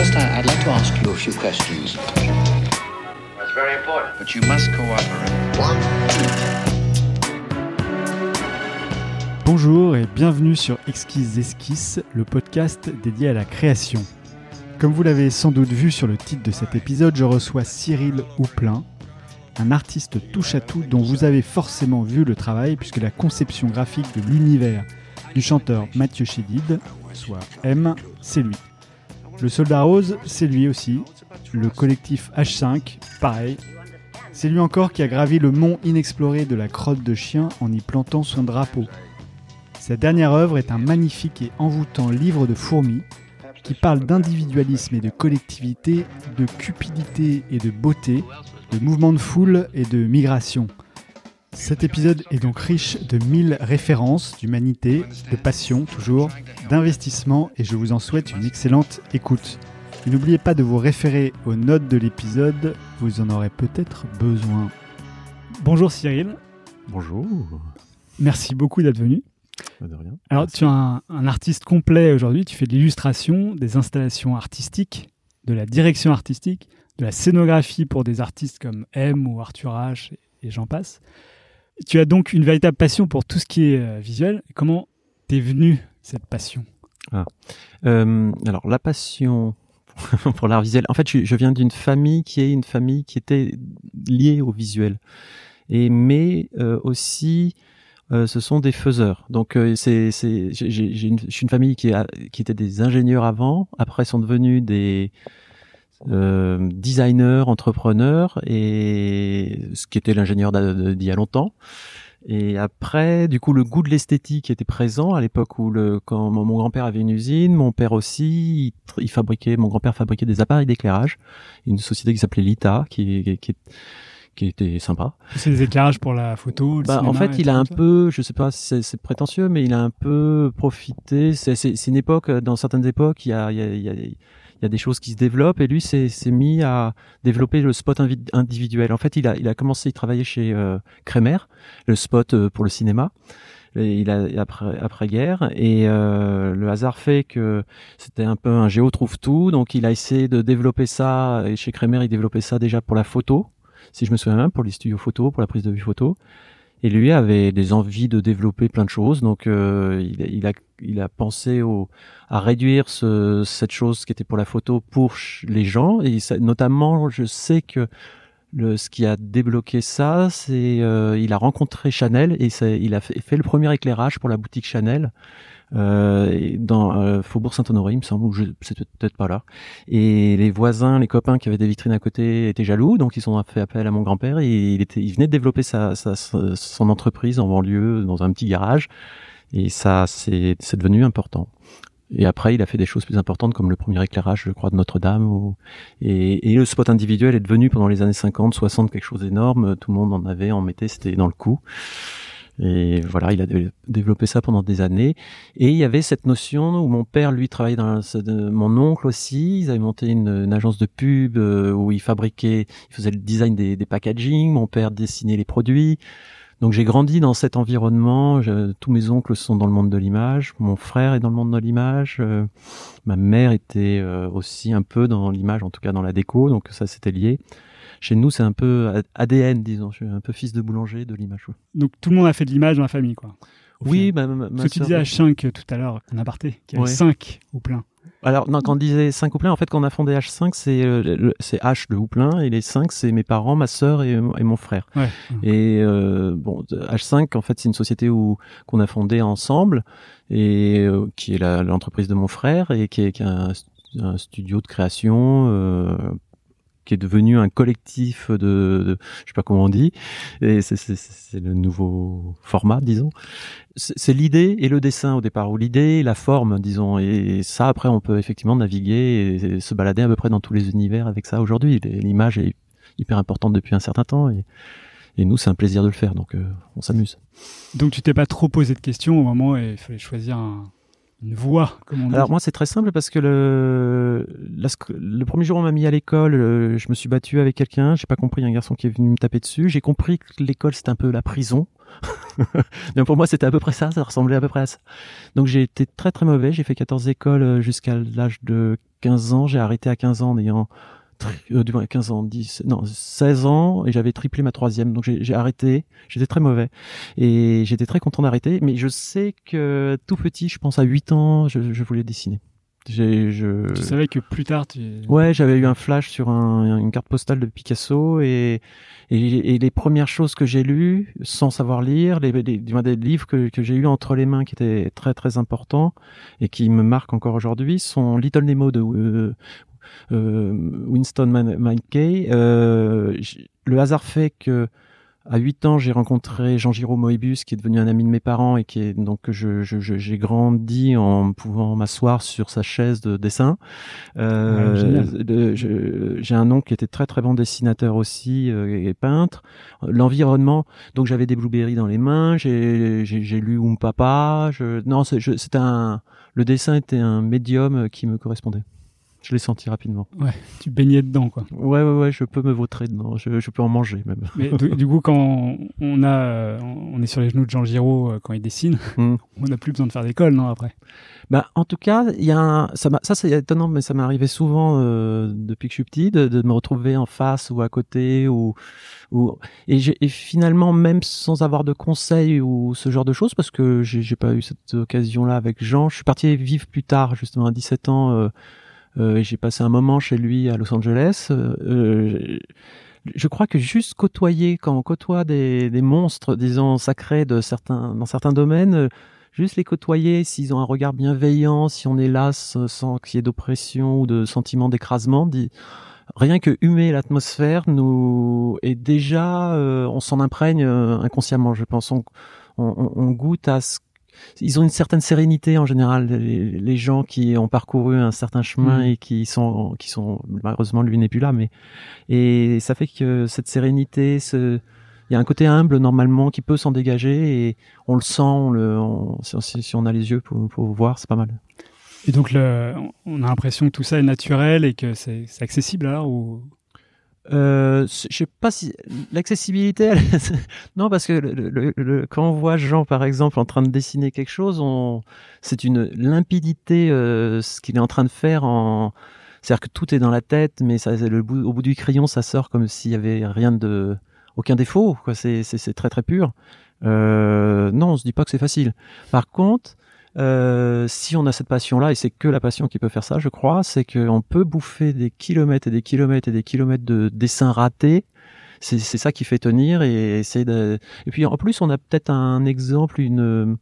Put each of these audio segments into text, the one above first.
First, I- I'd like to ask you a few questions. That's very important. But you must cooperate. Bonjour et bienvenue sur Exquises Esquisses, le podcast dédié à la création. Comme vous l'avez sans doute vu sur le titre de cet épisode, je reçois Cyril Houplin, un artiste touche-à-tout dont vous avez forcément vu le travail puisque la conception graphique de l'univers du chanteur Mathieu Chédid, soit M, c'est lui. Le Soldat Rose, c'est lui aussi. Le collectif H5, pareil. C'est lui encore qui a gravi le mont inexploré de la crotte de chien en y plantant son drapeau. Sa dernière œuvre est un magnifique et envoûtant livre de fourmis qui parle d'individualisme et de collectivité, de cupidité et de beauté, de mouvement de foule et de migration. Cet épisode est donc riche de mille références, d'humanité, de passion toujours, d'investissement et je vous en souhaite une excellente écoute. Et n'oubliez pas de vous référer aux notes de l'épisode, vous en aurez peut-être besoin. Bonjour Cyril, Bonjour. merci beaucoup d'être venu. Pas de rien. Alors, tu es un, un artiste complet aujourd'hui. Tu fais de l'illustration, des installations artistiques, de la direction artistique, de la scénographie pour des artistes comme M ou Arthur H. et, et j'en passe. Tu as donc une véritable passion pour tout ce qui est euh, visuel. Comment t'es venu cette passion? Euh, alors, la passion pour l'art visuel. En fait, je, viens d'une famille qui est une famille qui était liée au visuel. Et mais euh, aussi, ce sont des faiseurs. Donc, c'est, c'est, j'ai, une, je suis une famille qui, qui était des ingénieurs avant. Après, sont devenus des euh, designers, entrepreneurs, et ce qui était l'ingénieur d'il y a longtemps. Et après, du coup, le goût de l'esthétique était présent à l'époque où le, quand mon grand-père avait une usine, mon père aussi, il, fabriquait, mon grand-père fabriquait des appareils d'éclairage, une société qui s'appelait Lita, qui, qui, qui, qui était sympa. C'est des éclairages pour la photo, le Bah, en fait, il a un peu, je sais pas si c'est- prétentieux, mais il a un peu profité. C'est une époque, dans certaines époques, il y a, il y a, il y a, il y a des choses qui se développent et lui s'est mis à développer le spot individuel. En fait, il a, il a commencé à travailler chez euh, Kremer, le spot euh, pour le cinéma. Et il a après après guerre et euh, le hasard fait que c'était un peu un géo trouve tout donc il a essayé de développer ça et chez Kremer il développait ça déjà pour la photo si je me souviens bien pour les studios photo pour la prise de vue photo et lui avait des envies de développer plein de choses. Donc euh, il, a il a pensé au à réduire ce, cette chose qui était pour la photo pour les gens. Et notamment je sais que le, ce qui a débloqué ça, c'est euh, il a rencontré Chanel et il a fait le premier éclairage pour la boutique Chanel euh, dans euh, Faubourg Saint-Honoré, il me semble, ou c'était peut-être pas là. Et les voisins, les copains qui avaient des vitrines à côté étaient jaloux, donc ils ont fait appel à mon grand-père et il était, il venait de développer sa, sa- son entreprise en banlieue dans un petit garage et ça c'est c'est devenu important. Et après, il a fait des choses plus importantes comme le premier éclairage, je crois, de Notre-Dame. ou- Et, et le spot individuel est devenu pendant les années 50, 60 quelque chose d'énorme. Tout le monde en avait, en mettait, c'était dans le coup. Et voilà, il a dé- développé ça pendant des années. Et il y avait cette notion où mon père, lui, travaillait dans mon oncle aussi. Ils avaient monté une, agence de pub euh, où il fabriquait, il faisait le design des, packaging. Mon père dessinait les produits. Donc j'ai grandi dans cet environnement. Tous mes oncles sont dans le monde de l'image. Mon frère est dans le monde de l'image. euh, ma mère était euh, aussi un peu dans l'image, en tout cas dans la déco. Donc ça, c'était lié. Chez nous, c'est un peu ADN, disons. Je suis un peu fils de boulanger de l'image. Donc, tout le monde a fait de l'image dans la famille, quoi. au Oui, final. ma, Parce que tu disais H5 tout à l'heure, en aparté, qu'il y avait Ouais. 5 ou plein. Alors, non, quand on disait 5 Houplin, en fait, quand on a fondé H5, c'est euh, H de Houplin, et les 5, c'est mes parents, ma sœur et, et mon frère. Ouais. Et euh, bon, H5, en fait, c'est une société où qu'on a fondée ensemble, et euh, qui est l'entreprise de mon frère, et qui est, qui est un, un studio de création euh, qui est devenu un collectif de, de je sais pas comment on dit, et c'est- le nouveau format, disons. C'est l'idée et le dessin au départ, ou l'idée la forme, disons, et ça après on peut effectivement naviguer et, et se balader à peu près dans tous les univers avec ça aujourd'hui. L'image est hyper importante depuis un certain temps et, et nous c'est un plaisir de le faire, donc euh, on s'amuse. Donc, tu t'es pas trop posé de questions au moment où il fallait choisir un- dit. Alors moi c'est très simple parce que le le premier jour on m'a mis à l'école, euh, je me suis battu avec quelqu'un, j'ai pas compris un garçon qui est venu me taper dessus, j'ai compris que l'école c'était un peu la prison. Donc pour moi c'était à peu près ça, ça ressemblait à peu près à ça. Donc j'ai été très très mauvais, j'ai fait 14 écoles euh, jusqu'à l'âge de 15 ans. J'ai arrêté à 15 ans en ayant euh, du moins 15 ans, 10, non, 16 ans, et j'avais triplé ma troisième. Donc j'ai arrêté. J'étais très mauvais. Et j'étais très content d'arrêter. Mais je sais que tout petit, je pense à 8 ans, je, je voulais dessiner. Je... Tu savais que plus tard, tu... Ouais, j'avais eu un flash sur un, une carte postale de Picasso et, et, et les premières choses que j'ai lues, sans savoir lire, les, les, des livres que, que j'ai eu entre les mains qui étaient très très importants et qui me marquent encore aujourd'hui, sont Little Nemo de euh, euh, Winston McKay. Euh, le hasard fait que à 8 ans, j'ai rencontré Jean-Giraud Moebius, qui est devenu un ami de mes parents et qui est donc je, je, j'ai grandi en pouvant m'asseoir sur sa chaise de dessin. Euh, j'ai un oncle qui était très très bon dessinateur aussi euh, et peintre. L'environnement, donc j'avais des blueberries dans les mains. J'ai, j'ai, lu Um Papa. Je, non, c'était un, le dessin était un médium qui me correspondait. Je l'ai senti rapidement. Ouais, tu baignais dedans, quoi. Ouais, ouais, ouais, je peux me vautrer dedans. Je, je peux en manger, même. Mais du, coup, quand on a, on est sur les genoux de Jean Giraud euh, quand il dessine, hmm. on n'a plus besoin de faire d'école, non, après? Bah, en tout cas, il y a un, ça, ça c'est étonnant, mais ça m'est arrivé souvent euh, depuis que je suis petit de, de, me retrouver en face ou à côté ou, ou et, et finalement même sans avoir de conseils ou ce genre de choses parce que j'ai pas eu cette occasion-là avec Jean. Je suis parti vivre plus tard, justement à 17 ans. Euh, euh, j'ai passé un moment chez lui à Los Angeles. Euh, je crois que juste côtoyer, quand on côtoie des, des monstres, disons sacrés de certains, dans certains domaines, euh, juste les côtoyer, s'ils ont un regard bienveillant, si on est là sans qu'il y ait d'oppression ou de sentiment d'écrasement, dit, rien que humer l'atmosphère nous est déjà, on s'en imprègne inconsciemment. Je pense, on, on, on goûte à ce ils ont une certaine sérénité en général les, gens qui ont parcouru un certain chemin mm. et qui sont qui sont malheureusement lui n'est plus là mais et ça fait que cette sérénité ce il y a un côté humble normalement qui peut s'en dégager et on le sent on le si, on a les yeux pour, pour voir c'est pas mal et donc le, on a l'impression que tout ça est naturel et que c'est accessible alors ou euh, je sais pas si l'accessibilité. non, parce que le, quand on voit Jean, par exemple, en train de dessiner quelque chose, on... c'est une limpidité euh, ce qu'il est en train de faire. En... C'est-à-dire que tout est dans la tête, mais ça, le au bout du crayon, ça sort comme s'il y avait rien de, aucun défaut. C'est, très très pur. Euh, non, on se dit pas que c'est facile. Par contre, euh, si on a cette passion-là, et c'est que la passion qui peut faire ça, je crois, c'est qu'on peut bouffer des kilomètres et des kilomètres et des kilomètres de dessins ratés. C'est ça qui fait tenir et essayer de. Et puis en plus, on a peut-être un exemple, une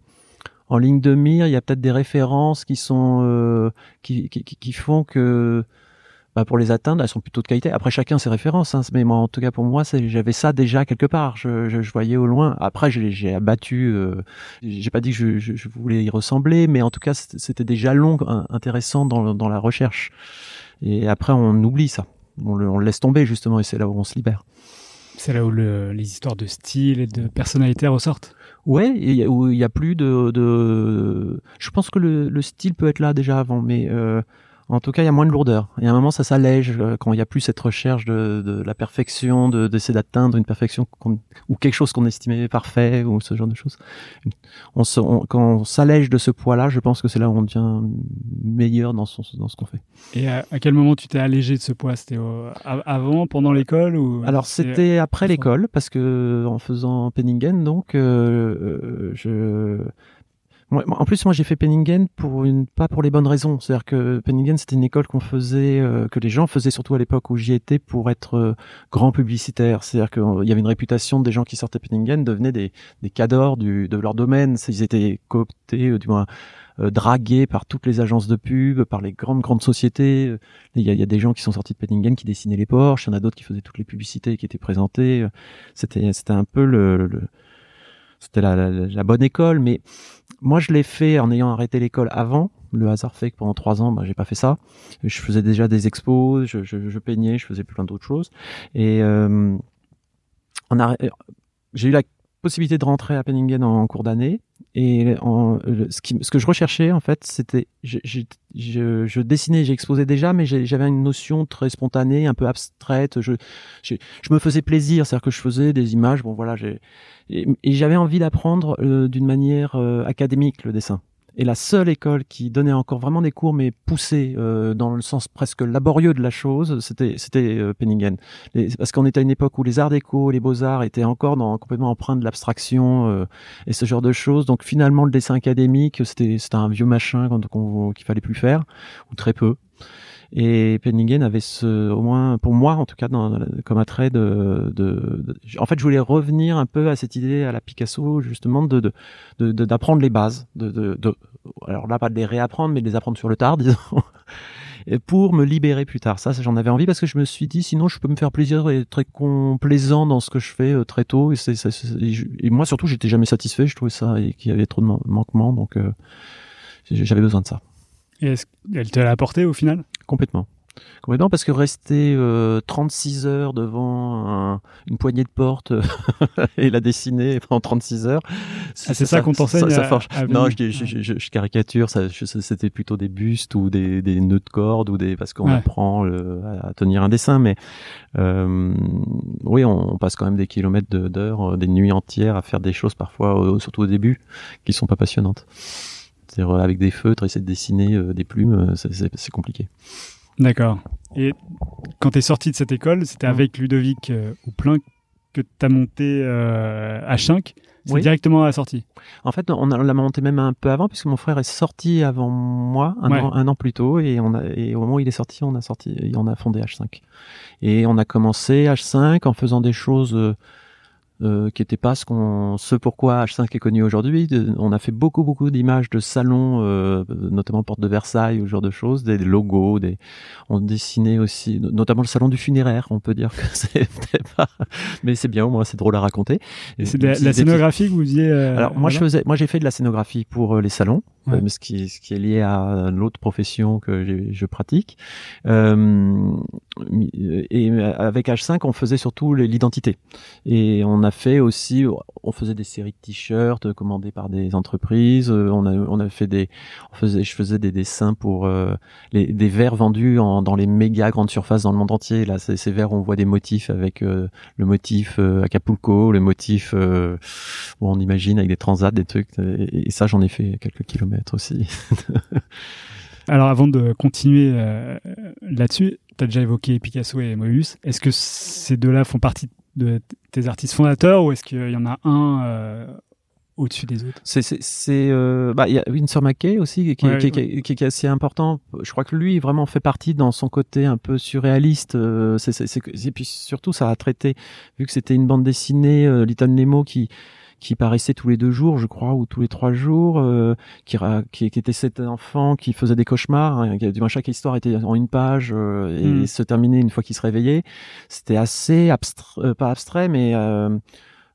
en ligne de mire, il y a peut-être des références qui sont euh, qui, qui, qui, font que bah, pour les atteindre, elles sont plutôt de qualité. Après, chacun ses références, hein, mais moi, en tout cas pour moi, j'avais ça déjà quelque part. Je, je, je voyais au loin. Après, j'ai abattu. Euh, j'ai pas dit que je, je, voulais y ressembler, mais en tout cas, c'était déjà long, intéressant dans, dans la recherche. Et après, on oublie ça. On le, on le laisse tomber justement, et c'est là où on se libère. C'est là où le, les histoires de style et de personnalité ressortent? Ouais, où il y a plus de, de. Je pense que le, le, style peut être là déjà avant, mais euh, en tout cas, il y a moins de lourdeur. Il y a un moment, ça s'allège euh, quand il n'y a plus cette recherche de, de la perfection, d'essayer d'atteindre une perfection ou quelque chose qu'on estimait parfait ou ce genre de choses. On se, quand on s'allège de ce poids-là, je pense que c'est là où on devient meilleur dans, son, dans ce qu'on fait. Et à, quel moment tu t'es allégé de ce poids? C'était avant, pendant l'école ou Alors c'était après l'école parce que en faisant Penningen, donc euh, euh je en plus, moi, j'ai fait Penningen pour une, pas pour les bonnes raisons. C'est-à-dire que Penningen, c'était une école qu'on faisait, euh, que les gens faisaient surtout à l'époque où j'y étais pour être euh, grand publicitaire. C'est-à-dire qu'il y avait une réputation des gens qui sortaient Penningen devenaient des, des cadors du, de leur domaine. Ils étaient cooptés, euh, du moins, dragués par toutes les agences de pub, par les grandes grandes sociétés. Il y a, y a des gens qui sont sortis de Penningen qui dessinaient les Porsche. Il y en a d'autres qui faisaient toutes les publicités qui étaient présentées. C'était, c'était un peu le, le c'était la, la, la, bonne école, mais moi, je l'ai fait en ayant arrêté l'école avant. Le hasard fait que pendant trois ans, bah, j'ai pas fait ça. Je faisais déjà des expos, je, je, je peignais, je faisais plein d'autres choses. Et euh, j'ai eu la possibilité de rentrer à Penningen en, cours d'année. Et en, ce, qui, ce que je recherchais, en fait, c'était, je, je, je, dessinais, j'exposais déjà, mais j'avais une notion très spontanée, un peu abstraite. Je, je, me faisais plaisir, c'est-à-dire que je faisais des images. Bon, voilà, j'ai et, j'avais envie d'apprendre euh, d'une manière euh, académique le dessin. Et la seule école qui donnait encore vraiment des cours, mais poussés euh, dans le sens presque laborieux de la chose, c'était c'était euh, Penningen. Parce qu'on était à une époque où les arts déco, les beaux arts étaient encore complètement empreints de l'abstraction euh, et ce genre de choses. Donc finalement, le dessin académique, c'était un vieux machin qu'il fallait plus faire ou très peu. Et Penningen avait ce, au moins pour moi en tout cas, comme attrait de, de, de- En fait, je voulais revenir un peu à cette idée à la Picasso justement de de- de- d'apprendre les bases, de, de, alors là pas de les réapprendre, mais de les apprendre sur le tard, disons, et pour me libérer plus tard. Ça, j'en avais envie parce que je me suis dit sinon je peux me faire plaisir et être très complaisant dans ce que je fais euh, très tôt. Et, c'est- et, moi surtout, j'étais jamais satisfait. Je trouvais ça et qu'il y avait trop de man- manquements, donc euh, j'avais besoin de ça. Et est-ce qu'elle te l'a apporté au final? Complètement. Complètement, parce que rester euh, 36 heures devant un- une poignée de porte et la dessiner pendant 36 heures. Ah, c'est ça qu'on t'enseigne ça forge. à Non, je, je, je- je- caricature, ça, c'était plutôt des bustes ou des, des nœuds de corde ou des parce qu'on Ouais. apprend le- à tenir un dessin, mais euh, oui, on, on passe quand même des kilomètres de- d'heures, euh, des nuits entières à faire des choses parfois, euh, surtout au début, qui sont pas passionnantes. C'est-à-dire euh, avec des feutres, essayer de dessiner euh, des plumes, euh, c'est- compliqué. D'accord. Et quand tu es sorti de cette école, c'était Mm. avec Ludovic euh, Houplin que tu as monté euh, H5 C'est Oui. directement à la sortie? En fait, on l'a monté même un peu avant, puisque mon frère est sorti avant moi, un, Ouais. an, un an plus tôt, et, on a, et au moment où il est sorti, on a sorti, on a fondé H5. Et on a commencé H5 en faisant des choses euh, qui n'étaient pas ce qu'on, ce pourquoi H5 est connu aujourd'hui. On a fait beaucoup, beaucoup d'images de salons, euh, notamment Porte de Versailles, ou ce genre de choses, des logos, des, on dessinait aussi, notamment le salon du funéraire. On peut dire que pas, mais c'est bien, au moins c'est drôle à raconter. Et c'est de la, petits- scénographie que vous disiez euh, alors moi je faisais, moi j'ai fait de la scénographie pour euh, les salons, Ouais. euh, ce qui est ce qui est lié à l'autre profession que j'ai- je pratique. Euh, et avec H5 on faisait surtout l'identité et on a fait aussi, on faisait des séries de t-shirts commandées par des entreprises. euh, On a on a fait des, on faisait, je faisais des dessins pour euh, les, des verres vendus en, dans les méga grandes surfaces dans le monde entier. Là ces verres on voit des motifs avec euh, le motif euh, Acapulco, le motif euh, où on imagine avec des transats, des trucs. Et, et ça, j'en ai fait quelques kilomètres aussi. Alors avant de continuer euh, là-dessus, tu as déjà évoqué Picasso et Moebius. Est-ce que ces deux-là font partie de tes artistes fondateurs ou est-ce qu'il y en a un euh, au-dessus des autres? C'est, c'est, euh, bah, il y a Winsor McKay aussi qui, est- Ouais, qui, est- qui est- qui assez important. Je crois que lui vraiment fait partie dans son côté un peu surréaliste. euh, c'est, et puis surtout, ça a traité, vu que c'était une bande dessinée, euh, Little Nemo qui qui paraissait tous les deux jours, je crois, ou tous les trois jours, euh, qui, qui, qui était cet enfant qui faisait des cauchemars. hein, qui- du moins, chaque histoire était en une page euh, et Mm. se terminait une fois qu'il se réveillait. C'était assez abstrait, euh, pas abstrait, mais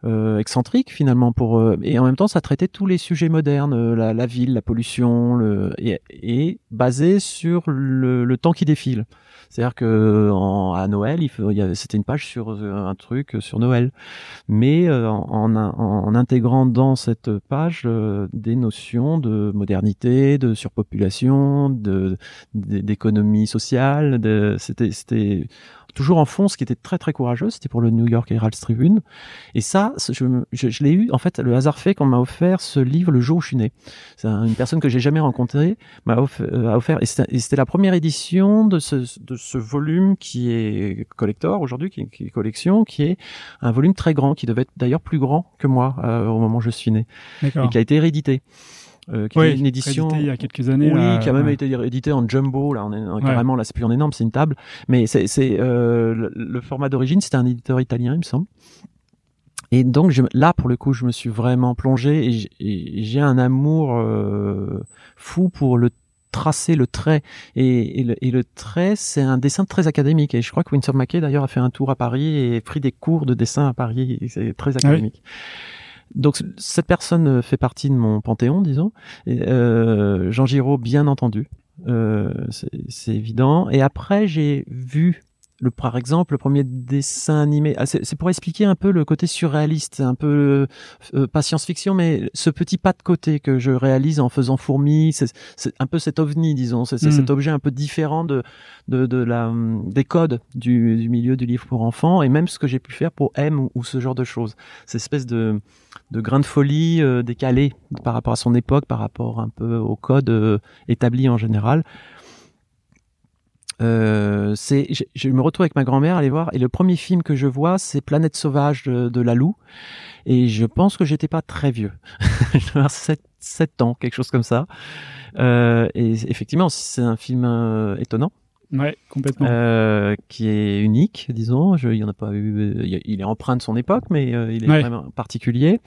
euh, excentrique finalement pour euh, et en même temps ça traitait tous les sujets modernes euh, la, la ville la pollution le et, et basé sur le, le temps qui défile. C'est-à-dire que en, à Noël il, il c'était une page sur euh, un truc sur Noël. Mais en, en, en intégrant dans cette page des notions de modernité de surpopulation de d'économie sociale c'était toujours en fond ce qui était très très courageux c'était pour le New York Herald Tribune et ça, je, je, je l'ai eu, en fait, le hasard fait qu'on m'a offert ce livre le jour où je suis né. C'est un- une personne que j'ai jamais rencontrée m'a euh, a offert, et c'était la première édition de ce, de ce volume qui est collector aujourd'hui, qui, est- qui est collection, qui est un volume très grand, qui devait être d'ailleurs plus grand que moi euh, au moment où je suis né, et qui a été réédité. Euh, qui Oui, est une édition il y a quelques années. oui, qui a même ouais. été édité en jumbo. Là, on est carrément là, c'est plus en énorme, c'est une table. Mais c'est euh, le, le format d'origine, c'était un éditeur italien, il me semble. Et donc je, là, pour le coup, je me suis vraiment plongé et j'ai- un amour euh, fou pour le tracer le trait et, et le, et le trait c'est un dessin très académique et je crois que Winsor McKay d'ailleurs a fait un tour à Paris et pris des cours de dessin à Paris c'est très académique donc cette personne euh, fait partie de mon panthéon, disons. Euh, Jean Giraud, bien entendu, euh, c'est évident. Et après, j'ai vu le par exemple le premier dessin animé. Ah, c'est pour expliquer un peu le côté surréaliste un peu euh, pas science-fiction mais ce petit pas de côté que je réalise en faisant fourmi c'est un peu cet ovni disons. C'est c'est Mm. cet objet un peu différent de de, de la des codes du, du milieu du livre pour enfants et même ce que j'ai pu faire pour M ou, ou ce genre de choses. Cette espèce de de grain de folie euh, décalé par rapport à son époque par rapport un peu aux codes euh, établis en général euh, c'est, je, je me retrouve avec ma grand-mère aller voir, et le premier film que je vois, c'est Planète sauvage de, de et je pense que j'étais pas très vieux, je devais avoir 7, 7 ans, quelque chose comme ça. Euh, et effectivement, c'est un film euh, étonnant, Ouais, complètement. euh, qui est unique, disons. Je, il y en a pas eu. il a- Il est empreint de son époque, mais euh, il est Ouais. vraiment particulier.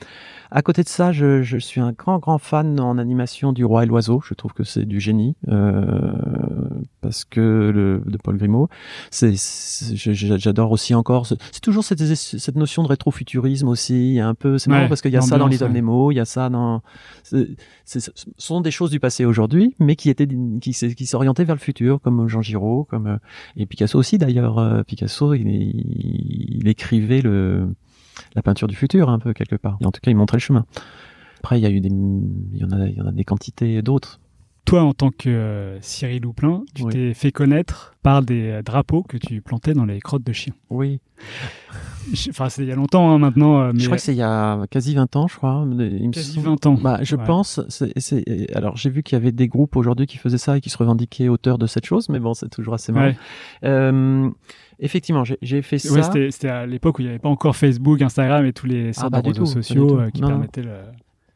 À côté de ça, je, je suis un grand grand fan en animation du Roi et l'Oiseau. Je trouve que c'est du génie euh, parce que le de Paul Grimaud. C'est, j'adore aussi encore. C'est toujours cette, cette notion de rétrofuturisme aussi. Il y a un peu. C'est marrant Ouais, parce qu'il y a ça dans Little. Nemo. Il y a ça dans. ce sont des choses du passé aujourd'hui, mais qui étaient qui s'orientaient vers le futur, comme Jean Giraud, comme euh, et Picasso aussi d'ailleurs. Euh, Picasso, il, il écrivait le la peinture du futur un peu quelque part. Et en tout cas, il montrait le chemin. Après, il y a eu des, il y en a, il y en a des quantités d'autres. Toi, en tant que euh, Cyril Houplin, tu Oui. t'es fait connaître par des euh, drapeaux que tu plantais dans les crottes de chiens. Oui. Enfin, c'est il y a longtemps hein, maintenant, euh, mais Je crois que c'est il y a quasi 20 ans, je crois. Il me quasi semble. 20 ans. Bah, je Ouais. pense. alors, j'ai vu qu'il y avait des groupes aujourd'hui qui faisaient ça et qui se revendiquaient auteurs de cette chose, mais bon, c'est toujours assez marrant. Ouais. Euh, effectivement, j'ai- fait ça. Ouais, c'était à l'époque où il n'y avait pas encore Facebook, Instagram et tous les sortes bah, réseaux tout, sociaux qui Non, permettaient le-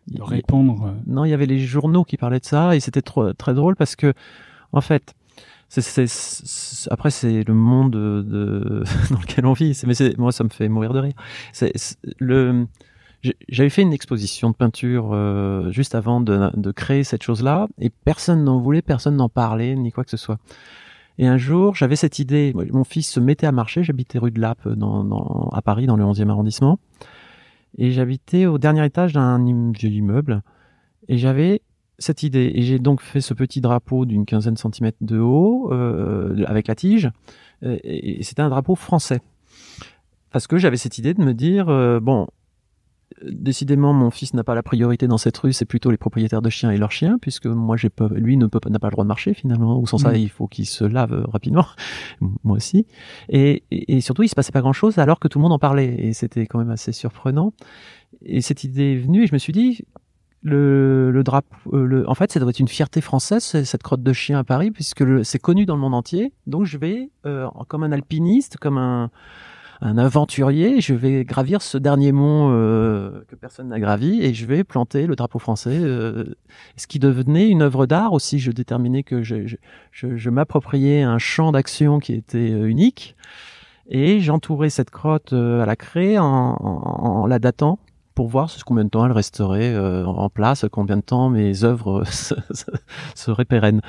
de il- répondre. euh. Non, il y avait les journaux qui parlaient de ça et c'était très drôle parce que, en fait, c'est, c'est- c'est- après c'est le monde de, de- dans lequel on vit. Mais c'est, moi, ça me fait mourir de rire. C'est, le, j'avais fait une exposition de peinture euh, juste avant de, de créer cette chose-là et personne n'en voulait, personne n'en parlait ni quoi que ce soit. Et un jour, j'avais cette idée. Mon fils se mettait à marcher. J'habitais rue de Lappe dans, dans, à Paris, dans le 11e arrondissement. Et j'habitais au dernier étage d'un vieux immeuble. Et j'avais cette idée. Et j'ai donc fait ce petit drapeau d'une quinzaine de centimètres de haut, euh, avec la tige. Et, c'était un drapeau français. Parce que j'avais cette idée de me dire, euh, bon, décidément, mon fils n'a pas la priorité dans cette rue, c'est plutôt les propriétaires de chiens et leurs chiens, puisque moi, j'ai pas, lui ne peut pas, n'a pas le droit de marcher finalement, ou sans ça, Mm. il faut qu'il se lave euh, rapidement, moi aussi. Et, et, et surtout, il se passait pas grand-chose alors que tout le monde en parlait, et c'était quand même assez surprenant. Et cette idée est venue, et je me suis dit, le, le drapeau, euh, le, en fait, ça doit être une fierté française, cette crotte de chien à Paris, puisque le- c'est connu dans le monde entier. Donc, je vais, euh, comme un alpiniste, comme un, un aventurier, je vais gravir ce dernier mont euh, que personne n'a gravi, et je vais planter le drapeau français, euh, ce qui devenait une œuvre d'art aussi. Je déterminais que je, je, je, m'appropriais un champ d'action qui était euh, unique, et j'entourais cette crotte euh, à la craie en, en- en la datant pour voir combien de temps elle resterait euh, en place, combien de temps mes œuvres se- se- seraient pérennes.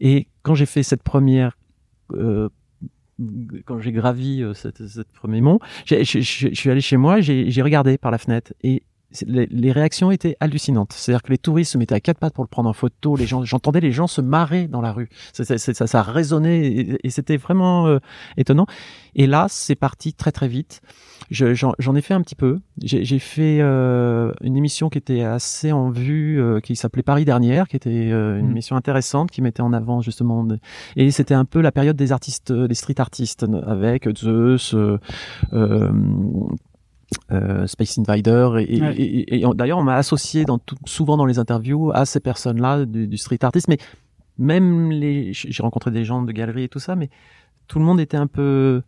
Et quand j'ai fait cette première, euh, quand j'ai gravi euh, premier mont, je suis allé chez moi, j'ai regardé par la fenêtre et les, les réactions étaient hallucinantes. C'est-à-dire que les touristes se mettaient à quatre pattes pour le prendre en photo. Les gens, j'entendais les gens se marrer dans la rue. C'est- c'est- ça, ça résonnait et, et c'était vraiment euh, étonnant. Et là, c'est parti très très vite. Je- J'en j'en ai fait un petit peu. J'ai fait euh, une émission qui était assez en vue, euh, qui s'appelait Paris dernière, qui était une Mhm. émission intéressante, qui mettait en avant justement. Et c'était un peu la période des artistes, des street artistes, avec Zeus. Euh, Space Invader et, et- Ouais. et- et- et d'ailleurs on m'a associé dans tout- souvent dans les interviews à ces personnes-là du, du street artist mais même les j'ai rencontré des gens de galeries et tout ça mais tout le monde était un peu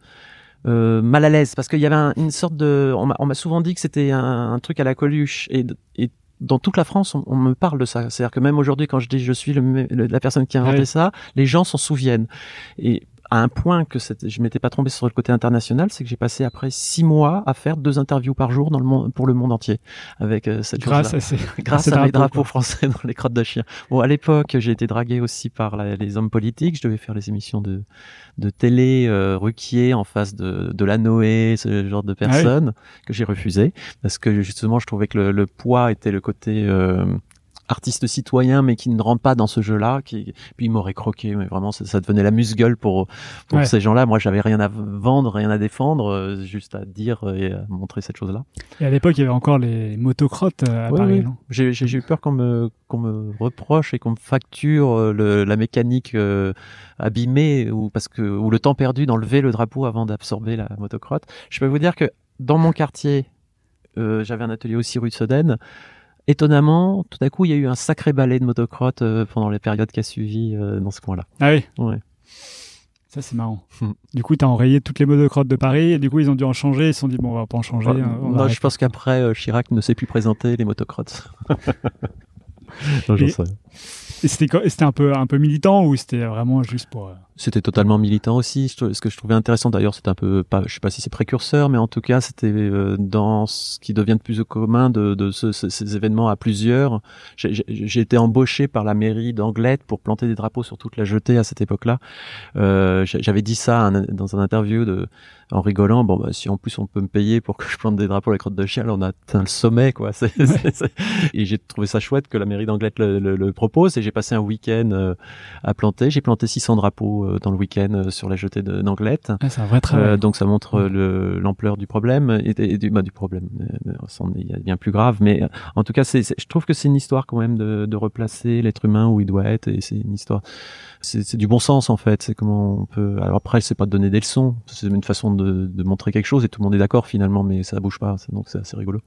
euh, mal à l'aise parce qu'il y avait un- une sorte de on m'a souvent dit que c'était un, un truc à la Coluche et, et dans toute la France, on, on me parle de ça. C'est-à-dire que même aujourd'hui, quand je dis je suis le, le- la personne qui a inventé Ouais. ça, les gens s'en souviennent. Et à un point que je m'étais pas trompé sur le côté international, c'est que j'ai passé après six mois à faire deux interviews par jour dans le monde, pour le monde entier avec euh, cette Grâce à ces. Grâce à mes drapeaux, quoi. français dans les crottes de chien. Bon, à l'époque, j'ai été dragué aussi par la- les hommes politiques. Je devais faire les émissions de, de télé euh, Ruquier en face de, de la Noé, ce genre de Ah oui. personnes que j'ai refusé parce que justement, je trouvais que le, le poids était le côté euh, artiste citoyen mais qui ne rentre pas dans ce jeu-là. Qui puis il m'aurait croqué, mais vraiment ça, ça devenait la musgueule pour pour Ouais. ces gens-là. Moi, j'avais rien à vendre, rien à défendre, euh, juste à dire et à montrer cette chose-là. Et à l'époque, il y avait encore les motocrottes euh, à Ouais, Paris, non? J'ai eu peur qu'on me qu'on me reproche et qu'on me facture euh, le, la mécanique euh, abîmée ou parce que ou le temps perdu d'enlever le drapeau avant d'absorber la motocrotte. Je peux vous dire que dans mon quartier, euh, j'avais un atelier aussi rue de Soden. Étonnamment, tout à coup, il y a eu un sacré balai de motocrotte euh, pendant les périodes qui a suivi euh, dans ce coin-là. Ah oui, Ouais. ça c'est marrant. Hmm. Du coup, t'as enrayé toutes les motocrottes de Paris et du coup, ils ont dû en changer. Ils se sont dit, bon, on va pas en changer. Euh, hein, on non, je pense qu'après, euh, Chirac ne sait plus présenter les motocrottes. non, j'en Et- sais rien. Et c'était un peu, un peu militant ou c'était vraiment juste pour. C'était totalement militant aussi. Ce que je trouvais intéressant d'ailleurs, c'était un peu, pas, je sais pas si c'est précurseur, mais en tout cas, c'était euh, dans ce qui devient de plus commun de, de ce- ce- ces événements à plusieurs. J'ai- été embauché par la mairie d'Anglette pour planter des drapeaux sur toute la jetée à cette époque-là. Euh, J'avais dit ça dans un interview de, en rigolant. Bon, bah, si en plus on peut me payer pour que je plante des drapeaux à la crotte de chien, on a atteint le sommet, quoi. Et j'ai trouvé ça chouette que la mairie d'Anglette le, le- le propose. Et j'ai passé un week-end euh, à planter. J'ai planté 600 drapeaux euh, dans le week-end euh, sur la jetée d'Anglette. Ah, c'est un vrai travail. Euh, donc ça montre le- l'ampleur du problème et, et du, bah, du problème. Il y a bien plus grave, mais en tout cas, c'est, je trouve que c'est une histoire quand même de, de replacer l'être humain où il doit être et c'est une histoire. C'est, du bon sens en fait. C'est comment on peut. Alors après, c'est pas de donner des leçons. C'est une façon de, de montrer quelque chose et tout le monde est d'accord finalement, mais ça bouge pas. Donc c'est assez rigolo.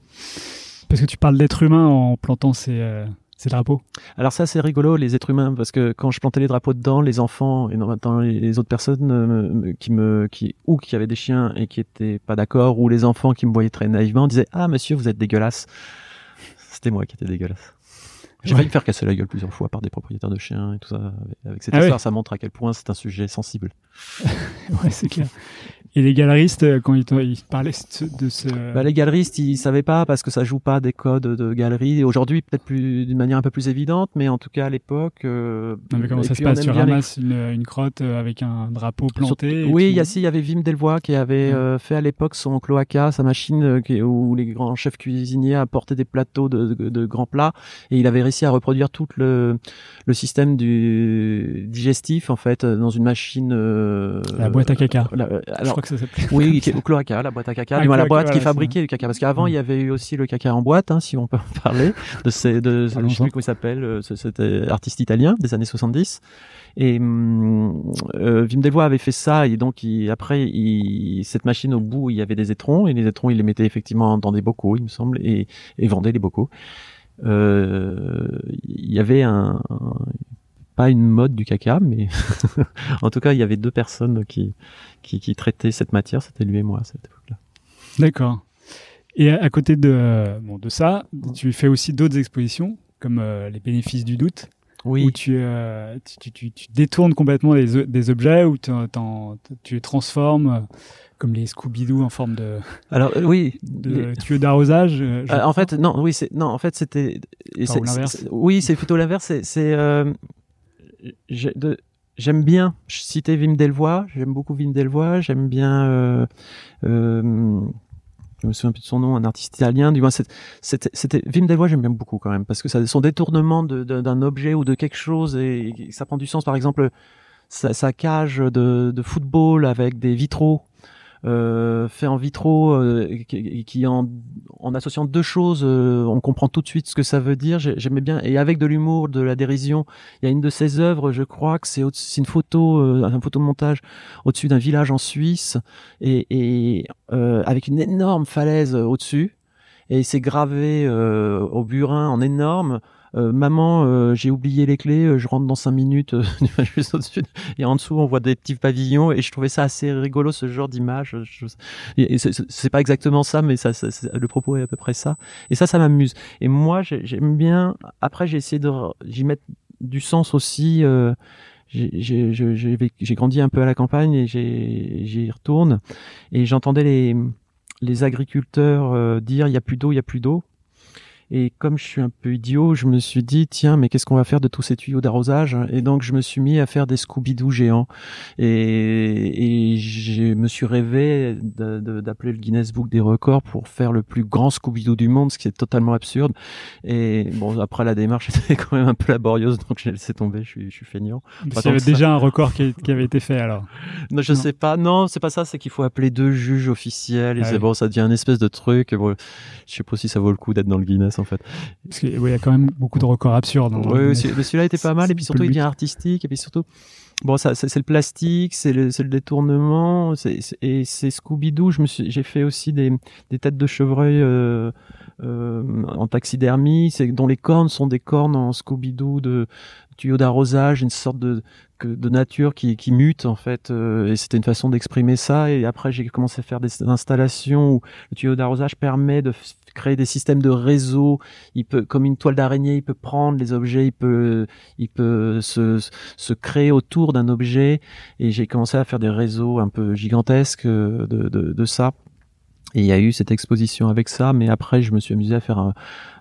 Parce que tu parles d'être humain en plantant ces, euh, ces drapeaux. Alors ça c'est rigolo les êtres humains parce que quand je plantais les drapeaux dedans, les enfants et maintenant les, les autres personnes euh, qui me qui ou qui avaient des chiens et qui étaient pas d'accord ou les enfants qui me voyaient très naïvement disaient ah monsieur vous êtes dégueulasse. C'était moi qui étais dégueulasse. J'ai Ouais. failli me faire casser la gueule plusieurs fois par des propriétaires de chiens et tout ça. Avec, avec cette Ah histoire, ouais. ça montre à quel point c'est un sujet sensible. Ouais, c'est clair. Et les galeristes, euh, quand ils, parlaient de ce. Bah, les galeristes, ils savaient pas parce que ça joue pas des codes de galerie. Et Aujourd'hui, peut-être plus d'une manière un peu plus évidente, mais en tout cas à l'époque. euh, Non, mais comment et ça se passe? Tu bien les- ramasses une, une crotte euh, avec un drapeau planté Oui, tu- il y a si, il y avait Wim Delvoye qui avait Ouais. euh, fait à l'époque son cloaca, sa machine euh, qui- où les grands chefs cuisiniers apportaient des plateaux de, de- de grands plats et il avait réussi à reproduire tout le, le système du digestif en fait dans une machine. La boîte à caca. la- alors, que ça s'appelait. oui, au cloaca, la boîte à caca, Ah, du moins la boîte qui voilà, fabriquait du caca. Parce qu'avant, Mm. il y avait eu aussi le caca en boîte, hein, si on peut en parler, de ces, de, je sais plus comment il s'appelle, euh, ce- c'était artiste italien des années 70. Et hum, euh, Wim Delvoye avait fait ça, et donc il- après, il, cette machine au bout, il y avait des étrons, et les étrons, il les mettait effectivement dans des bocaux, il me semble, et, et vendait les bocaux. Euh, il y avait un, un- pas une mode du caca, mais en tout cas, il y avait deux personnes qui, qui, qui traitaient cette matière, c'était lui et moi à cette époque-là. D'accord. Et à, à côté de, bon, de ça, tu fais aussi d'autres expositions, comme euh, les bénéfices du doute, Oui. où tu, euh, tu, tu, tu- détournes complètement des, o- des objets, où tu, les transformes, euh, comme les Scooby-Doo en forme de, Alors euh, oui. de les- tuyaux d'arrosage. euh, Euh, en fait, non, oui, c'est non, en fait, c'était. Oui, c'est plutôt l'inverse. C'est, j'aime bien citer Wim Delvoye. J'aime beaucoup Wim Delvoye. J'aime bien. Euh, euh, je me souviens plus de son nom, un artiste italien. Du moins, c'était, Wim Delvoye. J'aime bien beaucoup quand même parce que ça, son détournement d'un objet ou de quelque chose et, ça prend du sens. Par exemple, sa, cage de, football avec des vitraux fait en vitro, euh, qui, qui en, en associant deux choses, euh, on comprend tout de suite ce que ça veut dire. J'ai- J'aimais bien et avec de l'humour, de la dérision. Il y a une de ses œuvres, je crois que c'est une photo, euh, un photomontage au-dessus d'un village en Suisse et, et euh, avec une énorme falaise euh, au-dessus. Et c'est gravé euh, au burin en énorme. Euh, maman, euh, j'ai oublié les clés, euh, je rentre dans cinq minutes, euh, juste au-dessus. Et en dessous, on voit des petits pavillons, et je trouvais ça assez rigolo, ce genre d'image. Je- c'est- pas exactement ça, mais ça, ça- le propos est à peu près ça. Et ça, ça m'amuse. Et moi, j'ai- j'aime bien. Après, j'ai essayé de j'y mettre du sens aussi. euh, j'ai- grandi un peu à la campagne et j'y retourne. Et j'entendais les, les agriculteurs euh, dire il y a plus d'eau, il y a plus d'eau. Et comme je suis un peu idiot, je me suis dit tiens mais qu'est-ce qu'on va faire de tous ces tuyaux d'arrosage? Et donc je me suis mis à faire des Scooby-Doo géants. Et, et je me suis rêvé d'appeler le Guinness Book des records pour faire le plus grand Scooby-Doo du monde, ce qui est totalement absurde. Et bon, après la démarche était quand même un peu laborieuse, donc j'ai laissé tomber. Je suis, je suis feignant. Parce qu'il y avait ça. déjà un record qui, qui avait été fait alors. Non, je Non. sais pas. Non, c'est pas ça. C'est qu'il faut appeler deux juges officiels. Et Ah oui. bon, ça devient une espèce de truc. Bon, je sais pas si ça vaut le coup d'être dans le Guinness en fait. Parce qu'il y a quand même beaucoup de records absurdes. hein, Oui, celui-là était pas mal. Et puis surtout, il devient artistique. Et puis surtout, bon, ça, c'est le plastique, c'est le, détournement. Et c'est Scooby-Doo. J'ai fait aussi des, des têtes de chevreuil euh, euh, en taxidermie, dont les cornes sont des cornes en Scooby-Doo de tuyaux d'arrosage, une sorte de nature qui, qui mute en fait. euh, et c'était une façon d'exprimer ça. Et après, j'ai commencé à faire des installations où le tuyau d'arrosage permet de créer des systèmes de réseau. Il peut, comme une toile d'araignée, il peut prendre les objets, il peut, il peut se, se créer autour d'un objet. Et j'ai commencé à faire des réseaux un peu gigantesques euh, de, de, de ça. Et il y a eu cette exposition avec ça, mais après je me suis amusé à faire un,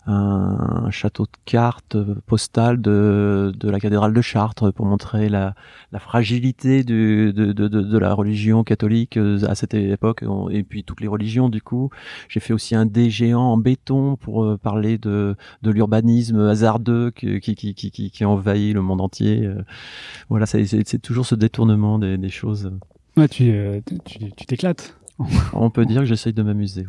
un, château de cartes euh, postales de, de la cathédrale de Chartres pour montrer la, la fragilité du, de, de, de, la religion catholique euh, à cette époque et puis toutes les religions du coup. J'ai fait aussi un dé géant en béton pour euh, parler de, de l'urbanisme hasardeux qui, qui, qui, qui, qui, envahit le monde entier. Voilà, c'est toujours ce détournement des, des choses. Ouais, tu euh, tu tu t'éclates. On peut dire que j'essaye de m'amuser.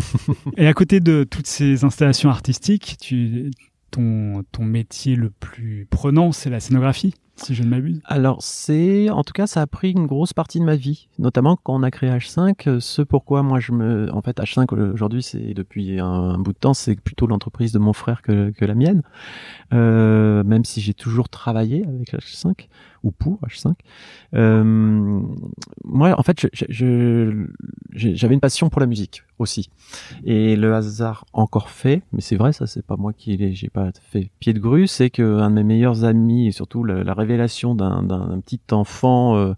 Et à côté de toutes ces installations artistiques, tu, ton, ton métier le plus prenant, c'est la scénographie, si je ne m'abuse. Alors, c'est, en tout cas, ça a pris une grosse partie de ma vie, notamment quand on a créé H5. euh, Ce pourquoi moi je me, en fait, H5 aujourd'hui, c'est depuis un, bout de temps, c'est plutôt l'entreprise de mon frère que, que la mienne. Euh, même si j'ai toujours travaillé avec H5 ou pour H5. Euh, moi, en fait, j'avais une passion pour la musique aussi, et le hasard encore fait, mais c'est vrai, ça, c'est pas moi qui l'ai, j'ai pas fait pied de grue, c'est que un de mes meilleurs amis et surtout la, la révélation d'un d'un- d'un petit enfant euh,